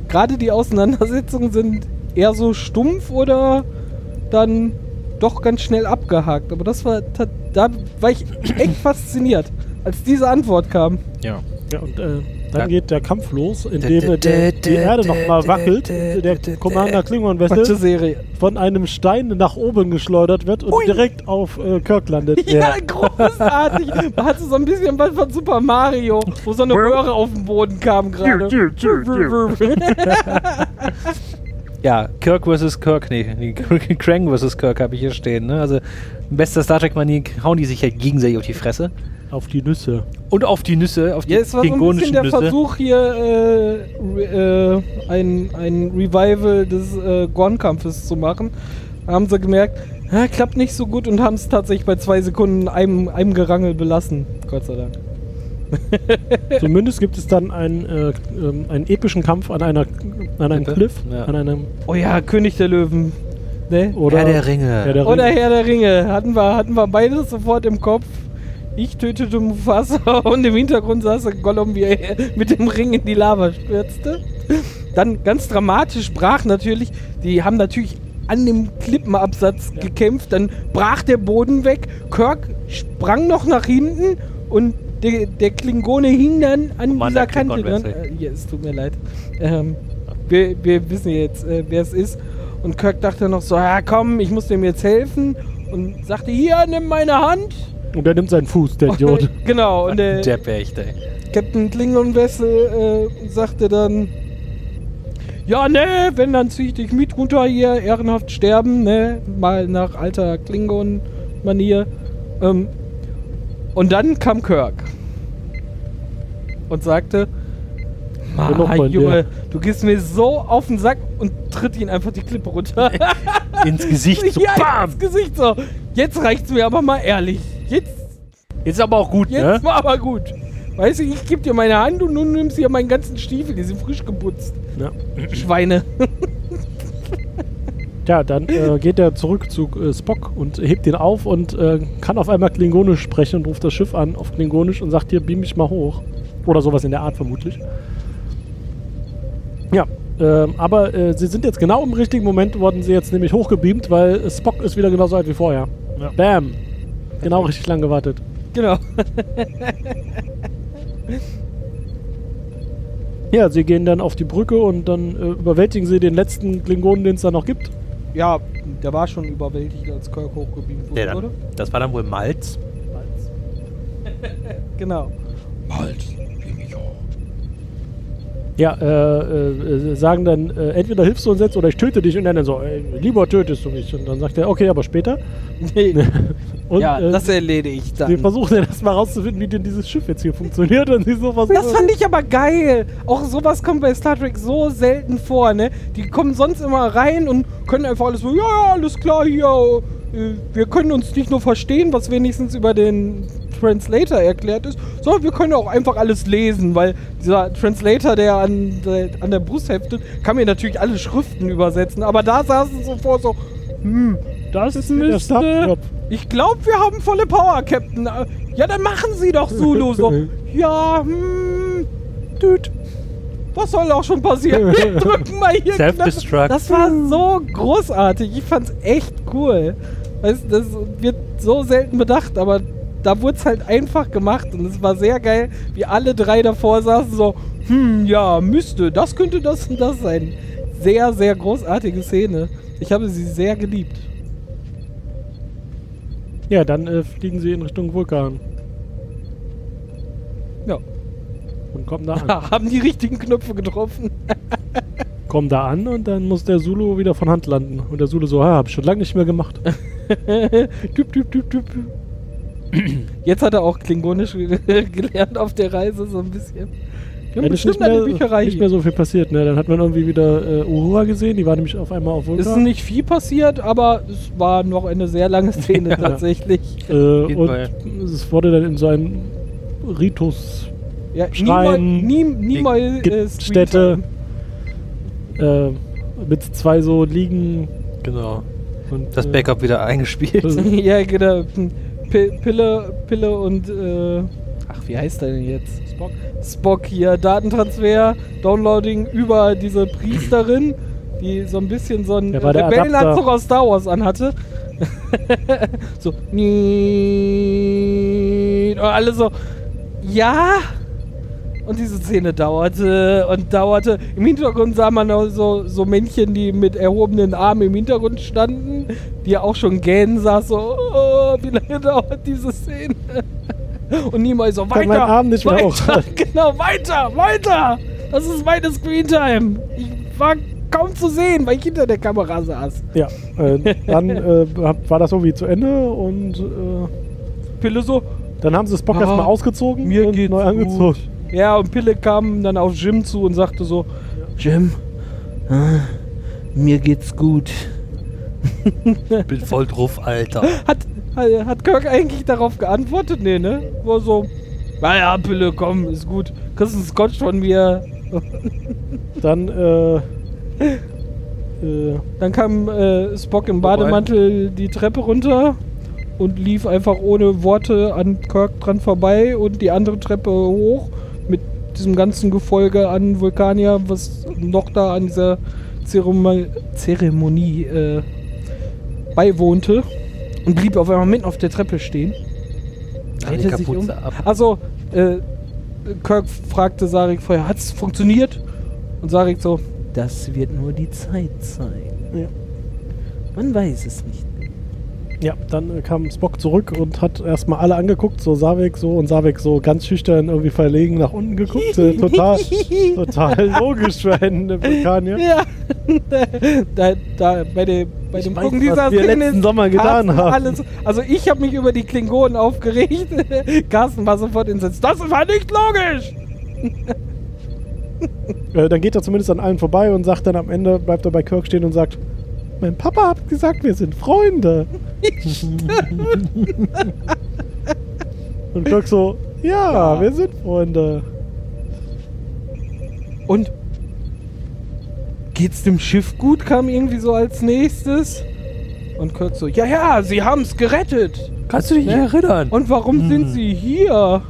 gerade die Auseinandersetzungen sind eher so stumpf oder dann doch ganz schnell abgehakt. Aber das war, da, da war ich echt fasziniert, als diese Antwort kam. Ja. Ja, und äh, dann Ja. geht der Kampf los, indem äh, der, die Erde nochmal wackelt. Der Commander Klingon Serie. von einem Stein nach oben geschleudert wird und Ui. direkt auf äh, Kirk landet. [laughs] Ja, großartig. Man hatte so ein bisschen was von Super Mario, wo so eine Röhre auf den Boden kam gerade. Ja, Kirk versus Kirk, nee, [laughs] Krang versus Kirk habe ich hier stehen. Ne? Also, in bester Star Trek-Manier hauen die sich ja gegenseitig auf die Fresse. Auf die Nüsse. Und auf die Nüsse, auf die Ja, es war so ein bisschen der Nüsse. Versuch hier, äh, re, äh, ein, ein Revival des äh, Gorn-Kampfes zu machen. Da haben sie gemerkt, ja, klappt nicht so gut und haben es tatsächlich bei zwei Sekunden einem, einem Gerangel belassen. Gott sei Dank. [laughs] Zumindest gibt es dann einen, äh, ähm, einen epischen Kampf an, einer, an einem Klippe? Cliff, Ja. an einem Oh ja, König der Löwen. Ne? oder Herr der Ringe. Herr der Oder Ringe. Herr der Ringe. Hatten wir, hatten wir beides sofort im Kopf. Ich tötete Mufasa [laughs] und im Hintergrund saß der Gollum, wie er mit dem Ring in die Lava stürzte. Dann ganz dramatisch brach natürlich, die haben natürlich an dem Klippenabsatz gekämpft, dann brach der Boden weg, Kirk sprang noch nach hinten und der, der Klingone hing dann an Commander dieser Kante dran. Wessel. Äh, ja, es tut mir leid. Ähm, wir, wir wissen jetzt, äh, wer es ist. Und Kirk dachte noch so, ja komm, ich muss dem jetzt helfen. Und sagte, hier, nimm meine Hand. Und er nimmt seinen Fuß, der Idiot. [laughs] genau, und der Der Pecht, ey. Captain Klingon Wessel äh, sagte dann, ja, ne, wenn, dann zieh ich dich mit runter hier, ehrenhaft sterben, ne, mal nach alter Klingon-Manier. Ähm, und dann kam Kirk und sagte, Ja, noch "Ma, mal Junge, der." du gehst mir so auf den Sack und tritt ihn einfach die Klippe runter. Ins Gesicht. [laughs] So, ja, bam! ins Gesicht so. Jetzt reicht's mir aber mal ehrlich. Jetzt Jetzt aber auch gut, Jetzt ne? war aber gut. Weißt du, ich geb dir meine Hand und du nimmst hier meinen ganzen Stiefel, die sind frisch geputzt. Ja. Schweine. [laughs] Tja, dann äh, geht er zurück zu äh, Spock und hebt ihn auf und äh, kann auf einmal Klingonisch sprechen und ruft das Schiff an auf Klingonisch und sagt hier, beam mich mal hoch. Oder sowas in der Art vermutlich. Ja, ähm, aber äh, sie sind jetzt genau im richtigen Moment, wurden sie jetzt nämlich hochgebeamt, weil Spock ist wieder genauso alt wie vorher. Ja. Bam! Genau richtig lang gewartet. Genau. [laughs] Ja, sie gehen dann auf die Brücke und dann äh, überwältigen sie den letzten Klingonen, den es da noch gibt. Ja, der war schon überwältigt, als Kirk hochgebeamt wurde, Der oder? dann, das war dann wohl Malz. [laughs] Genau. Ja, äh, äh, sagen dann, äh, entweder hilfst du uns jetzt oder ich töte dich und dann so, ey, lieber tötest du mich. Und dann sagt er, okay, aber später. Nee. [laughs] Und ja, äh, das erledige ich sie dann. versuchen dann erstmal rauszufinden, wie denn dieses Schiff jetzt hier funktioniert und sie sowas. Das fand ich aber geil. Auch sowas kommt bei Star Trek so selten vor, ne? Die kommen sonst immer rein und können einfach alles so, ja, ja, alles klar hier. äh, Wir können uns nicht nur verstehen, was wenigstens über den Translator erklärt ist, sondern wir können auch einfach alles lesen, weil dieser Translator, der an der, an der Brust heftet, kann mir natürlich alle Schriften übersetzen. Aber da saßen sie so vor so, hm, das ist der müsste... Ich glaube, wir haben volle Power, Captain. Ja, dann machen Sie doch, Zulu. So, [laughs] ja, hm, Dude. Was soll auch schon passieren? Wir [laughs] drücken mal hier. Self-Destruct. Das war so großartig. Ich fand's echt cool. Weißt, das wird so selten bedacht, aber da wurde es halt einfach gemacht und es war sehr geil, wie alle drei davor saßen, so, hm, ja, müsste, das könnte das und das sein. Sehr, sehr großartige Szene. Ich habe sie sehr geliebt. Ja, dann äh, fliegen sie in Richtung Vulkan Ja. und kommen da [laughs] an. haben die richtigen Knöpfe getroffen. [laughs] kommen da an und dann muss der Zulu wieder von Hand landen. Und der Zulu so, ah, hab ich schon lange nicht mehr gemacht. Typ, typ, typ, typ. Jetzt hat er auch Klingonisch ge- [laughs] gelernt auf der Reise, so ein bisschen. Ja, das ist nicht mehr, Bücherei. nicht mehr so viel passiert, ne? Dann hat man irgendwie wieder äh, Uhura gesehen, die war nämlich auf einmal auf ist Vulkan. nicht viel passiert, aber es war noch eine sehr lange Szene [laughs] Ja. tatsächlich. äh, und Fall. es wurde dann in so einen Ritus Ja, Schrein, nie, nie mal äh, Städte äh, mit zwei so Liegen Genau. und Das äh, Backup wieder eingespielt. [laughs] [laughs] ja, genau. Pi- Pille, Pille und äh, ach, wie heißt der denn jetzt? Spock. Spock hier, Datentransfer, Downloading über diese Priesterin, die so ein bisschen so einen Der war der Rebellenanzug aus Star Wars anhatte. [laughs] so, nie- und alle so, ja. Und diese Szene dauerte und dauerte. Im Hintergrund sah man auch so, so Männchen, die mit erhobenen Armen im Hintergrund standen, die auch schon gähnen saß, so, oh, wie lange [laughs] dauert diese Szene? Und niemand so, Kann weiter, meinen Arm nicht mehr weiter, hochhalten. [laughs] genau, weiter, weiter. Das ist meine Screentime. Ich war kaum zu sehen, weil ich hinter der Kamera saß. Ja, äh, dann äh, war das irgendwie zu Ende und äh, Pille so, dann haben sie Spock Ah, erstmal ausgezogen mir und geht's neu angezogen. Ja, und Pille kam dann auf Jim zu und sagte so, Jim, ah, mir geht's gut. Bin voll drauf, Alter. [laughs] Hat, hat Kirk eigentlich darauf geantwortet? Nee, ne? War so, naja, Pille, komm, ist gut. Kriegst einen Scotch von mir. [laughs] Dann äh, äh, Dann kam äh, Spock im Bademantel die Treppe runter und lief einfach ohne Worte an Kirk dran vorbei und die andere Treppe hoch mit diesem ganzen Gefolge an Vulkanier, was noch da an dieser Zeremo Zeremonie äh, beiwohnte und blieb auf einmal mitten auf der Treppe stehen. Die Drehte sich um. ab. Also, äh, Kirk fragte Sarik vorher, hat es funktioniert? Und Sarik so, das wird nur die Zeit zeigen. ja. Man weiß es nicht. Ja, dann kam Spock zurück und hat erstmal alle angeguckt, so Savik so und Savik so ganz schüchtern irgendwie verlegen nach unten geguckt. Äh, total, [laughs] total logisch für einen Vulkanier. Ja, [laughs] da, da, bei, dem bei Ich dem weiß, Gucken was dieser wir Szene letzten ist Sommer getan Carsten haben. Alles, also ich habe mich über die Klingonen aufgeregt. [laughs] Carsten war sofort entsetzt. Das war nicht logisch! Äh, dann geht er zumindest an allen vorbei und sagt dann am Ende, bleibt er bei Kirk stehen und sagt, mein Papa hat gesagt, wir sind Freunde. und Kirk so, ja, Ja. wir sind Freunde. Und geht's dem Schiff gut? kam irgendwie so als nächstes. Und Kirk so, ja, ja, sie haben's gerettet. Kannst du dich nicht Ne? erinnern? Und warum Hm. sind sie hier?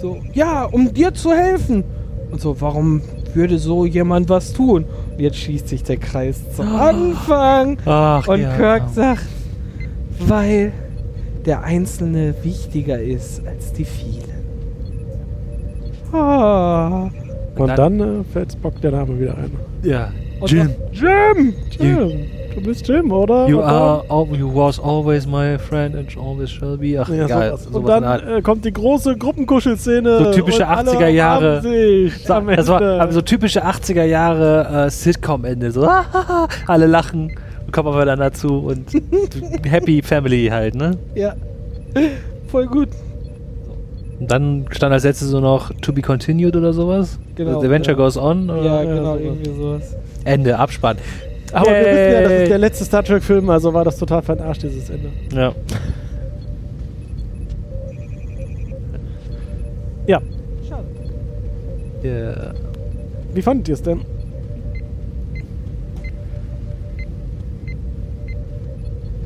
So, ja, um dir zu helfen. Und so, warum würde so jemand was tun? Jetzt schließt sich der Kreis zum Anfang. Ach, Und ja. Kirk sagt, weil der Einzelne wichtiger ist als die vielen. Ah. Und dann- dann, äh, fällt Spock der Name wieder ein. Ja. Und Jim, sagt, Jim! Jim, du bist Jim, oder? you are, you was always my friend and always shall be. Ach, ja, egal. sowas. Und dann äh, kommt die große Gruppenkuschelszene. So typische und alle 80er Jahre. So, das war so typische 80er Jahre äh, Sitcom-Ende. So, alle lachen und kommen aufeinander zu und [laughs] Happy Family halt, ne? Ja. Voll gut. Und dann stand als letztes so noch To be continued oder sowas. Genau, The Adventure ja. goes on. Oder? Ja, genau, sowas. irgendwie sowas. Ende, Abspann. Aber wir wissen ja, das Yay. ist der letzte Star Trek-Film, also war das total verarscht, dieses Ende. Ja. Ja, Schade. Yeah. wie fandet ihr es denn?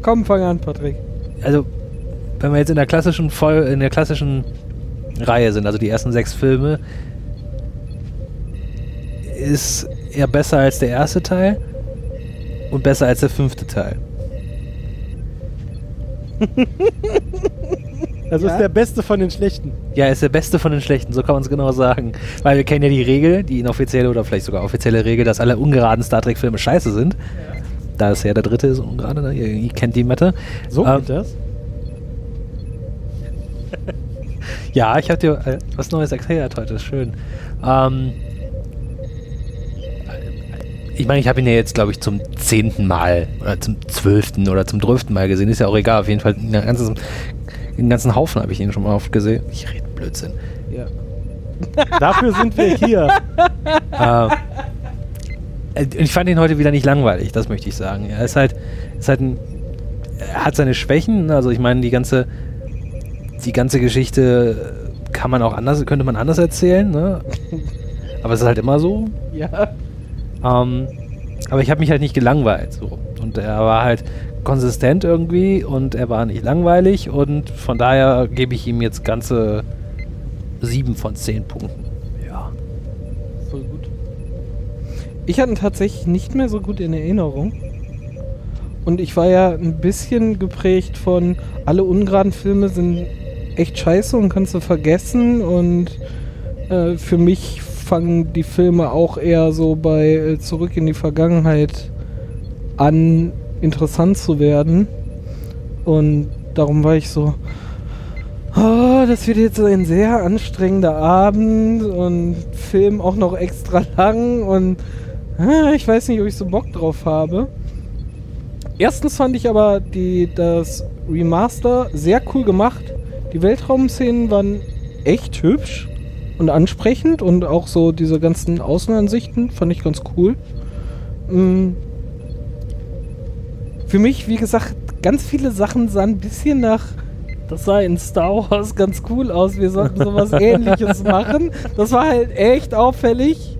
Komm, fang an, Patrick. Also, wenn wir jetzt in der klassischen Vol in der klassischen Reihe sind, also die ersten sechs Filme, ist er besser als der erste Teil und besser als der fünfte Teil. [laughs] Also Ja? ist der beste von den schlechten. Ja, ist der beste von den schlechten, so kann man es genau sagen. Weil wir kennen ja die Regel, die inoffizielle oder vielleicht sogar offizielle Regel, dass alle ungeraden Star Trek-Filme scheiße sind. Da es ja der dritte ist ungerade, ne? ihr, ihr kennt die Mette. So Ähm, geht das. [laughs] Ja, ich habe dir äh, was Neues erklärt heute, schön. Ähm, ich meine, ich habe ihn ja jetzt, glaube ich, zum zehnten Mal oder zum zwölften oder zum zwölften Mal gesehen. Ist ja auch egal. Auf jeden Fall einen ganzen, einen ganzen Haufen habe ich ihn schon mal oft gesehen. Ich rede Blödsinn. Ja. [laughs] Dafür sind wir hier. äh, äh, ich fand ihn heute wieder nicht langweilig, das möchte ich sagen. Er ist halt, ist halt ein, er hat seine Schwächen. Also ich meine, die ganze, die ganze Geschichte kann man auch anders, könnte man anders erzählen. Ne? [laughs] Aber es ist halt immer so. Ja. Ähm, aber ich habe mich halt nicht gelangweilt. So. Und er war halt konsistent irgendwie und er war nicht langweilig und von daher gebe ich ihm jetzt ganze sieben von zehn Punkten. Ja. Voll gut. Ich hatte ihn tatsächlich nicht mehr so gut in Erinnerung. Und ich war ja ein bisschen geprägt von, alle ungeraden Filme sind echt scheiße und kannst du vergessen. Und äh, für mich fangen die Filme auch eher so bei äh, Zurück in die Vergangenheit an, interessant zu werden. Und darum war ich so, oh, das wird jetzt ein sehr anstrengender Abend und Film auch noch extra lang und ah, ich weiß nicht, ob ich so Bock drauf habe. Erstens fand ich aber die, das Remaster sehr cool gemacht. Die Weltraumszenen waren echt hübsch und ansprechend und auch so diese ganzen Außenansichten fand ich ganz cool. Mm. Für mich, wie gesagt, ganz viele Sachen sahen ein bisschen nach. Das sah in Star Wars ganz cool aus. Wir sollten sowas [laughs] ähnliches machen. Das war halt echt auffällig.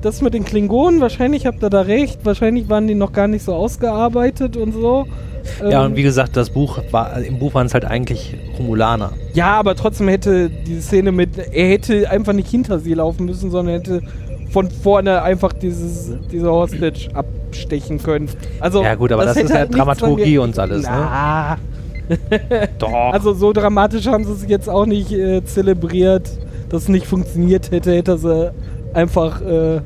Das mit den Klingonen, wahrscheinlich habt ihr da recht. Wahrscheinlich waren die noch gar nicht so ausgearbeitet und so. Ja, Ähm, und wie gesagt, das Buch war, im Buch waren es halt eigentlich Romulaner. Ja, aber trotzdem hätte die Szene mit, er hätte einfach nicht hinter sie laufen müssen, sondern hätte von vorne einfach dieses, diese Hostage abstechen können. Also, Ja, gut, aber das ist hätte ja halt Dramaturgie und alles, ne? Na, Doch. [laughs] Also so dramatisch haben sie es jetzt auch nicht äh, zelebriert, dass es nicht funktioniert hätte, hätte sie einfach äh,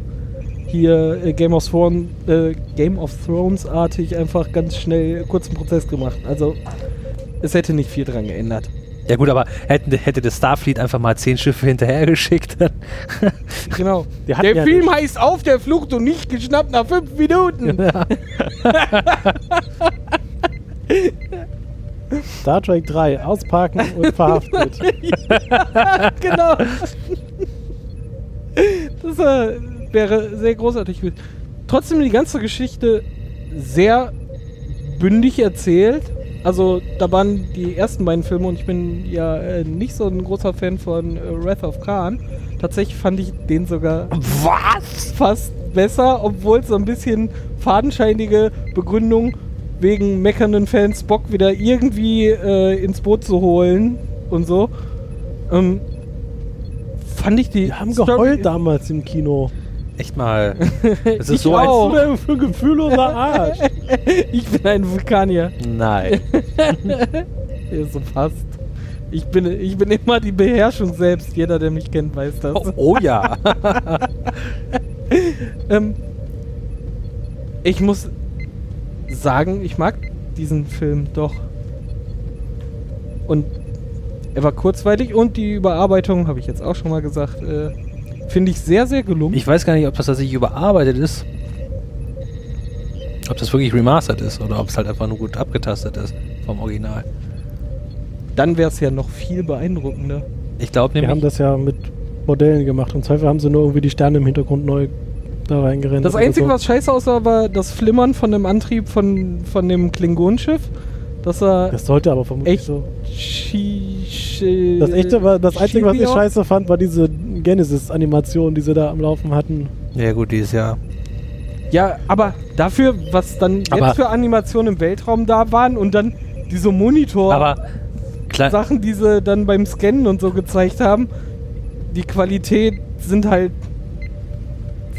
hier äh, Game of Thrones, äh, Game of Thrones artig einfach ganz schnell kurzen Prozess gemacht. Also es hätte nicht viel dran geändert. ja gut, aber hätten, hätte das Starfleet einfach mal zehn Schiffe hinterhergeschickt, [laughs] Genau. Der ja Film nicht- heißt auf der Flucht und nicht geschnappt nach fünf Minuten. [laughs] Star Trek 3, ausparken und verhaftet. [laughs] genau. Das äh, wäre sehr großartig gewesen. Trotzdem die ganze Geschichte sehr bündig erzählt. Also da waren die ersten beiden Filme und ich bin ja äh, nicht so ein großer Fan von äh, Wrath of Khan. Tatsächlich fand ich den sogar Was? fast besser, obwohl es so ein bisschen fadenscheinige Begründung wegen meckernden Fans Bock wieder irgendwie äh, ins Boot zu holen und so. Ähm, fand ich die. Die haben Story- geheult damals im Kino. Echt mal. [laughs] Es Ich ist so auch. ein. Was für ein gefühlloser Arsch. [laughs] Ich bin ein Vulkanier. Nein. [laughs] Ja, so fast. Ich bin, ich bin immer die Beherrschung selbst. Jeder, der mich kennt, weiß das. Oh, oh ja. Ähm, ich muss sagen, ich mag diesen Film doch. Und er war kurzweilig und die Überarbeitung, habe ich jetzt auch schon mal gesagt, äh, finde ich sehr, sehr gelungen. Ich weiß gar nicht, ob das tatsächlich überarbeitet ist. Ob das wirklich remastered ist oder ob es halt einfach nur gut abgetastet ist vom Original. Dann wäre es ja noch viel beeindruckender. Ich glaube Die haben nämlich. das ja mit Modellen gemacht. Im Zweifel haben sie nur irgendwie die Sterne im Hintergrund neu da reingerennt. Das Einzige, was scheiße aussah, war das Flimmern von dem Antrieb von, von dem Klingonenschiff. Das Das sollte aber vermutlich echt so. Das echte war, das Einzige, was ich scheiße fand, war diese Genesis-Animation, die sie da am Laufen hatten. Ja, gut, dieses Jahr. Ja, aber dafür, was dann Aber- jetzt für Animationen im Weltraum da waren und dann diese Monitor-Sachen, die sie dann beim Scannen und so gezeigt haben, die Qualität sind halt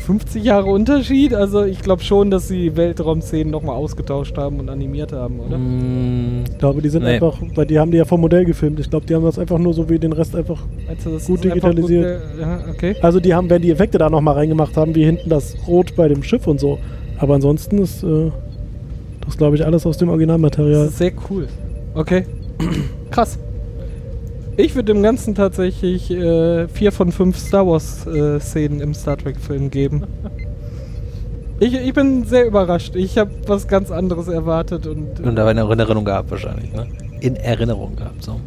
50 Jahre Unterschied. Also ich glaube schon, dass sie Weltraumszenen nochmal ausgetauscht haben und animiert haben, oder? Mm, Ich glaube, die sind Nee. einfach, weil die haben die ja vom Modell gefilmt. Ich glaube, die haben das einfach nur so wie den Rest einfach. Also das Gut ist einfach digitalisiert. Gut, äh, ja, okay. Also die haben, wenn die Effekte da nochmal reingemacht haben, wie hinten das Rot bei dem Schiff und so. Aber ansonsten ist äh, das, glaube ich, alles aus dem Originalmaterial. sehr cool. Okay. [clears throat] Krass. Ich würde dem Ganzen tatsächlich äh, vier von fünf Star Wars äh, im Star Trek Film geben. Ich, ich bin sehr überrascht. Ich habe was ganz anderes erwartet und und da in Erinnerung gehabt wahrscheinlich, ne? In Erinnerung gehabt, so.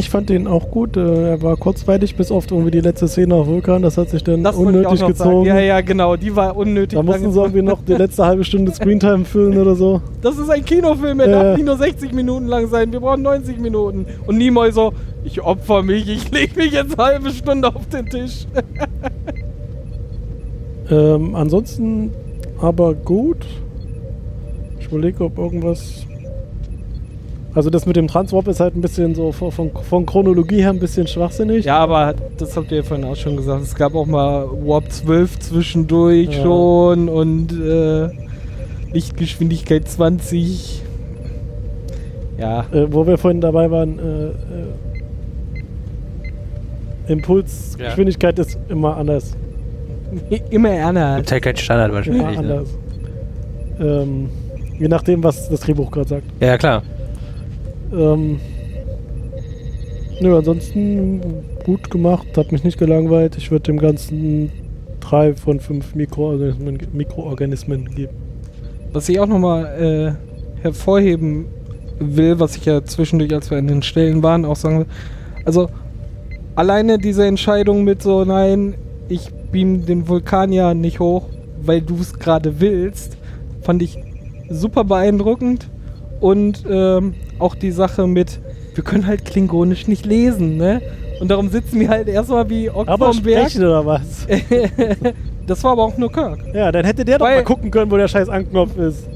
Ich fand den auch gut. Äh, er war kurzweilig, bis auf irgendwie die letzte Szene auf Vulkan. Das hat sich dann das unnötig gezogen. sagen. Ja, ja, genau. Die war unnötig. Da mussten sie irgendwie noch die letzte halbe Stunde Screentime füllen oder so. Das ist ein Kinofilm, er Ja. darf nicht nur 60 Minuten lang sein. Wir brauchen 90 Minuten. Und Nimoy so, ich opfer mich, ich leg mich jetzt eine halbe Stunde auf den Tisch. [laughs] Ähm, ansonsten aber gut. Ich überlege, ob irgendwas. Also das mit dem Transwarp ist halt ein bisschen so von, von, Chronologie her ein bisschen schwachsinnig. Ja, aber das habt ihr ja vorhin auch schon gesagt. Es gab auch mal Warp 12 zwischendurch Ja. schon und äh, Lichtgeschwindigkeit 20. Ja. Äh, wo wir vorhin dabei waren, äh, äh, Impulsgeschwindigkeit ist immer anders. [laughs] Immer Erna. Gibt halt keinen Standard Immer wahrscheinlich. Ne? anders. Ähm, je nachdem, was das Drehbuch gerade sagt. Ja, klar. Ähm, nö, ansonsten gut gemacht, hat mich nicht gelangweilt. Ich würde dem Ganzen drei von fünf Mikroorganismen, Mikroorganismen geben. Was ich auch nochmal äh, hervorheben will, was ich ja zwischendurch, als wir an den Stellen waren, auch sagen will. Also, alleine diese Entscheidung mit so, nein, ich beam den Vulkan ja nicht hoch, weil du es gerade willst, fand ich super beeindruckend. Und ähm, auch die Sache mit, wir können halt Klingonisch nicht lesen, ne? Und darum sitzen wir halt erstmal wie Ochs Aber sprechen oder was? [laughs] das war aber auch nur Kirk. ja, dann hätte der doch Weil- mal gucken können, wo der scheiß Anknopf ist.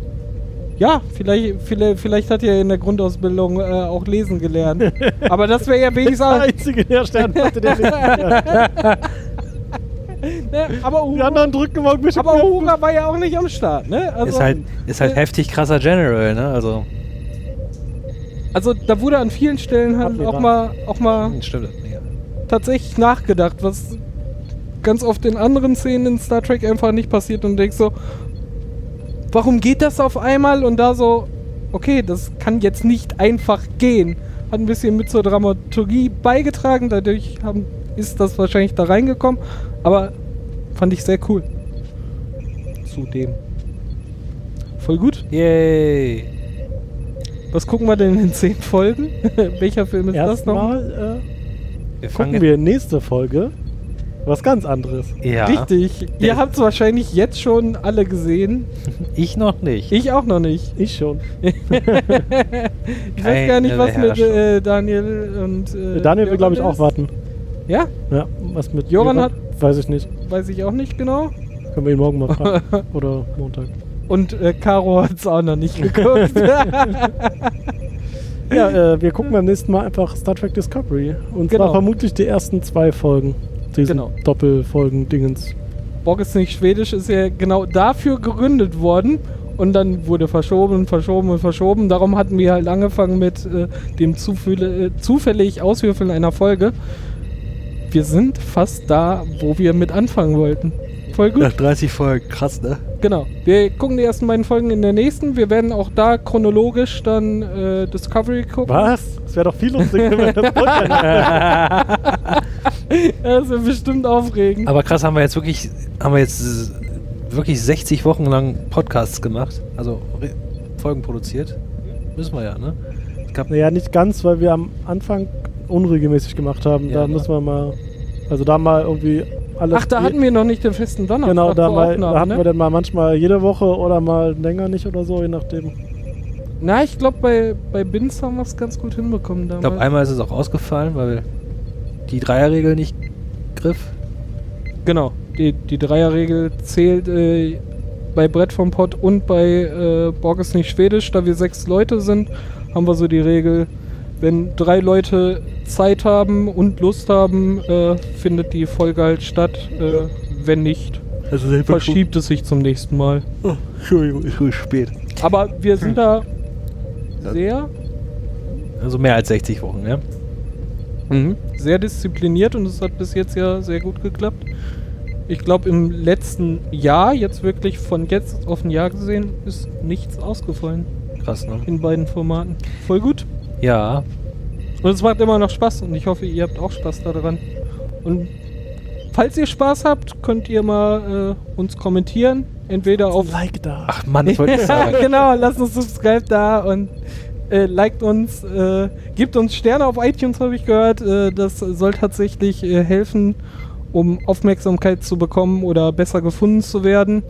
Ja, vielleicht, vielleicht, vielleicht hat er in der Grundausbildung äh, auch lesen gelernt. [laughs] Aber das wäre ja wenigstens Der einzige der Sternplatte, der nicht kann. [laughs] Ne, aber Die Uhura, anderen drücken mal ein bisschen. aber Uhura war ja auch nicht am Start, ne? Also, ist halt, ist halt äh, heftig krasser General, ne? Also, also da wurde an vielen Stellen halt auch mal, auch mal stimmt. Ja. tatsächlich nachgedacht, was ganz oft in anderen Szenen in Star Trek einfach nicht passiert und denkst so, warum geht das auf einmal? Und da so, okay, das kann jetzt nicht einfach gehen. Hat ein bisschen mit zur Dramaturgie beigetragen, dadurch haben, ist das wahrscheinlich da reingekommen, aber fand ich sehr cool. Zudem. Voll gut. Yay. Was gucken wir denn in zehn Folgen? [laughs] Welcher Film ist das noch? Wir äh, fangen gucken wir nächste Folge was ganz anderes. Ja. Richtig. Ihr habt es wahrscheinlich jetzt schon alle gesehen. [laughs] Ich noch nicht. Ich auch noch nicht. Ich schon. [laughs] Ich weiß gar nicht, was mit äh, Daniel und. Äh, Daniel will, glaube ich, Joran auch warten. Ja, Ja, was mit Joran hat- Weiß ich nicht. Weiß ich auch nicht genau. Können wir ihn morgen mal fragen. [laughs] Oder Montag. Und äh, Caro hat es auch noch nicht geguckt. [laughs] Ja, äh, wir gucken beim nächsten Mal einfach Star Trek Discovery. Und Genau. zwar vermutlich die ersten zwei Folgen. Diesen Genau. Doppelfolgen-Dingens. Borg ist nicht schwedisch, ist ja genau dafür gegründet worden. Und dann wurde verschoben und verschoben und verschoben. Darum hatten wir halt angefangen mit äh, dem Zufälle, äh, zufällig Auswürfeln einer Folge. Wir sind fast da, wo wir mit anfangen wollten. Voll gut. Nach 30 Folgen, krass, ne? Genau. Wir gucken die ersten beiden Folgen in der nächsten. Wir werden auch da chronologisch dann äh, Discovery gucken. Was? Das wäre doch viel lustiger, wenn wir das [laughs] Das wird bestimmt aufregend. Aber krass, haben wir jetzt wirklich, haben wir jetzt wirklich 60 Wochen lang Podcasts gemacht, also Re Folgen produziert. Müssen wir ja, ne? Ich glaub, Naja, nicht ganz, weil wir am Anfang unregelmäßig gemacht haben. Ja, da müssen wir mal. Also da mal irgendwie alles. Ach, da hatten wir noch nicht den festen Donnerstag. Genau, da, mal, Aufnahmen, da hatten ne? wir dann mal manchmal jede Woche oder mal länger nicht oder so, je nachdem. Na, ich glaube, bei, bei Bins haben wir es ganz gut hinbekommen ich damals. glaube, einmal ist es auch ausgefallen, weil die Dreierregel nicht griff. Genau, die, die Dreierregel zählt äh, bei Brett vom Pott und bei äh, Borg ist nicht schwedisch. Da wir sechs Leute sind, haben wir so die Regel, wenn drei Leute Zeit haben und Lust haben, äh, findet die Folge halt statt. Äh, wenn nicht, Also verschiebt es sich zum nächsten Mal. Oh, Entschuldigung, ist schon spät. Aber wir sind da sehr, Also mehr als 60 Wochen, ja? sehr diszipliniert und es hat bis jetzt ja sehr gut geklappt. Ich glaube, im letzten Jahr, jetzt wirklich von jetzt auf ein Jahr gesehen, ist nichts ausgefallen Krass, ne? in beiden Formaten. Voll gut. Ja. Und es macht immer noch Spaß und ich hoffe, ihr habt auch Spaß daran. Und falls ihr Spaß habt, könnt ihr mal äh, uns kommentieren. Entweder auf Like da. Ach Mann, ich wollte [laughs] sagen. genau, lasst uns Subscribe da und äh, liked uns, äh, gebt uns Sterne auf iTunes, habe ich gehört. Äh, das soll tatsächlich äh, helfen, um Aufmerksamkeit zu bekommen oder besser gefunden zu werden.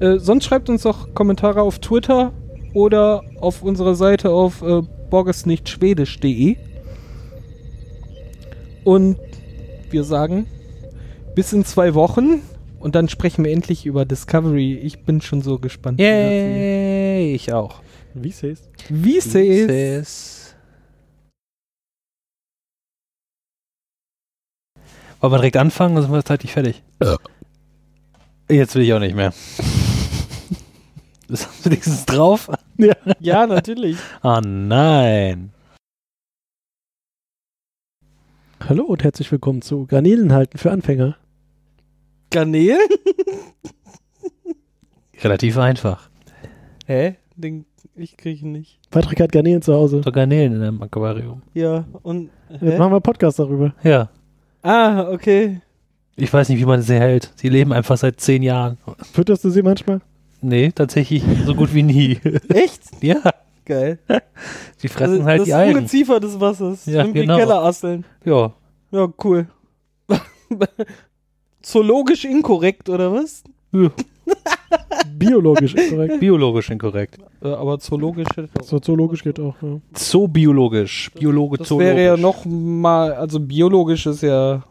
Äh, sonst schreibt uns doch Kommentare auf Twitter oder auf unserer Seite auf äh, borgesnichtschwedisch.de. Und wir sagen, bis in zwei Wochen und dann sprechen wir endlich über Discovery. Ich bin schon so gespannt. wie Yay, ich auch. Wie seh's? Wie seht Sis. Wollen wir direkt anfangen oder sind wir zeitlich fertig? Jetzt will ich auch nicht mehr. Das hast du wenigstens drauf? Ja. [laughs] Ja, natürlich. Ah nein. Hallo und herzlich willkommen zu Garnelen halten für Anfänger. Garnelen? Relativ einfach. Hä? Den, ich kriege ihn nicht. Patrick hat Garnelen zu Hause. So Garnelen in einem Aquarium. Ja, und. Jetzt Hä? machen wir einen Podcast darüber. Ja. Ah, okay. Ich weiß nicht, wie man sie hält. Sie leben einfach seit zehn Jahren. Fütterst du sie manchmal? Nee, tatsächlich so gut wie nie. Echt? [laughs] ja, Geil. sie fressen Also, halt das die Algen. Ungeziefer des Wassers. Ja, Irgendwie genau. Kellerasseln. Ja, Ja, cool. [laughs] Zoologisch inkorrekt, oder was? [laughs] Biologisch, korrekt. biologisch inkorrekt. Äh, aber zoologisch auch- Soziologisch geht auch, ja. Zoobiologisch. Biologe Das zoologisch. wäre ja noch mal, also biologisch ist ja,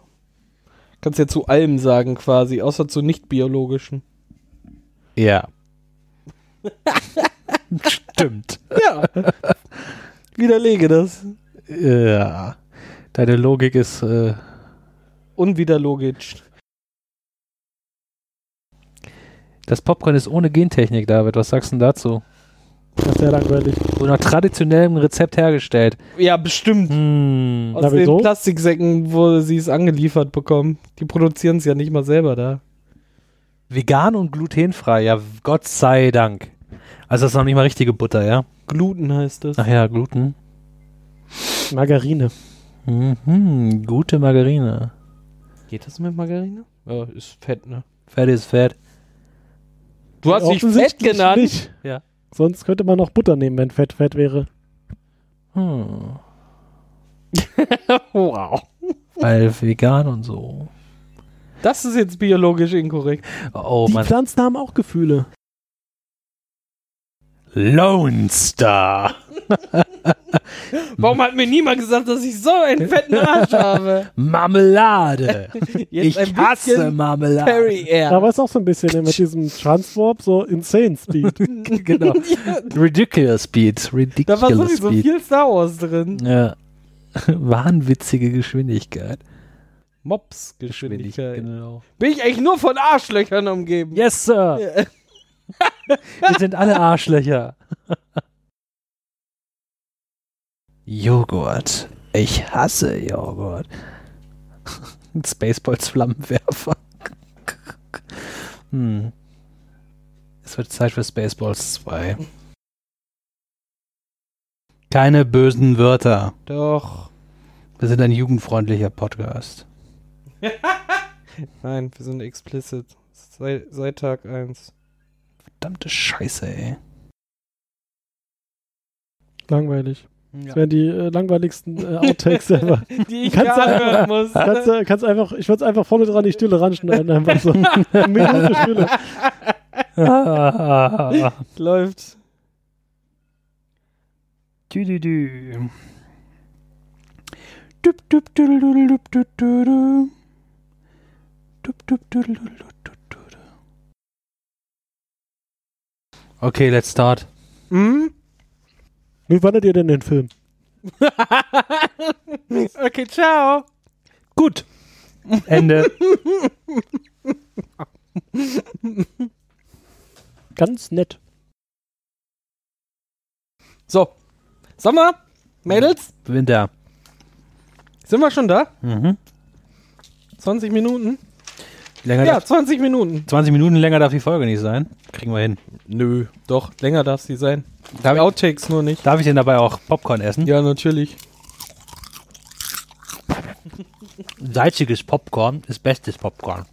kannst ja zu allem sagen quasi, außer zu nicht biologischen. Ja. Stimmt. Ja. Widerlege das. Ja. Deine Logik ist. Äh, Unwiderlogisch. das Popcorn ist ohne Gentechnik, David. Was sagst du denn dazu? Das ist sehr langweilig. So nach traditionellem Rezept hergestellt. Ja, bestimmt. Hm. Aus Na, den wieso? Plastiksäcken, wo sie es angeliefert bekommen. Die produzieren es ja nicht mal selber da. Vegan und glutenfrei. Ja, Gott sei Dank. Also, das ist noch nicht mal richtige Butter, ja? Gluten heißt es. Ach ja, Gluten. Margarine. Mhm, gute Margarine. Geht das mit Margarine? Ja, ist fett, ne? Fett ist fett. Du hast dich fett genannt. Nicht. Ja. Sonst könnte man noch Butter nehmen, wenn Fett Fett wäre. Hm. [laughs] wow. Weil vegan und so. Das ist jetzt biologisch inkorrekt. Oh, Die man. Pflanzen haben auch Gefühle. Lone Star. Warum hat mir niemand gesagt, dass ich so einen fetten Arsch habe? Marmelade. [laughs] Jetzt ich hasse Marmelade. Perry Air. Aber ist auch so ein bisschen mit diesem Transwarp so Insane Speed. [laughs] genau. [laughs] Ridiculous Speed. da Ridiculous war sowieso Speed. viel Star Wars drin. Ja. Wahnwitzige Geschwindigkeit. Mops-Geschwindigkeit. Genau. Bin ich eigentlich nur von Arschlöchern umgeben? Yes, Sir. [laughs] Wir sind alle Arschlöcher. Joghurt. Ich hasse Joghurt. Spaceballs Flammenwerfer. hm. Es wird Zeit für Spaceballs 2. Keine bösen Wörter. Doch. Wir sind ein jugendfreundlicher Podcast. [laughs] Nein, wir sind explicit. Seit, seit Tag 1. Verdammte Scheiße, ey. Langweilig. Das wären die äh, langweiligsten äh, Outtakes [laughs] ever. Die ich Kannst hören muss. Kannst, du- kannst einfach, ich würde einfach vorne dran die Stille ranschneiden, [laughs] einfach so. Eine Minute Stille. Läuft. Dü, dü, dü. Düp, düp, düdel, düdel, düp, düp, düdel. Okay, let's start. Hm? Wie fandet ihr denn den Film? [laughs] okay, ciao. Gut. Ende. [laughs] Ganz nett. So. Sommer? Mädels? Winter. Sind wir schon da? Mhm. 20 Minuten? Länger Ja, darf, 20 Minuten. 20 Minuten länger darf die Folge nicht sein. Kriegen wir hin. Nö. Doch, länger darf sie sein. Darf ich, Outtakes nur nicht. darf ich denn dabei auch Popcorn essen? Ja, natürlich. Salziges Popcorn ist bestes Popcorn.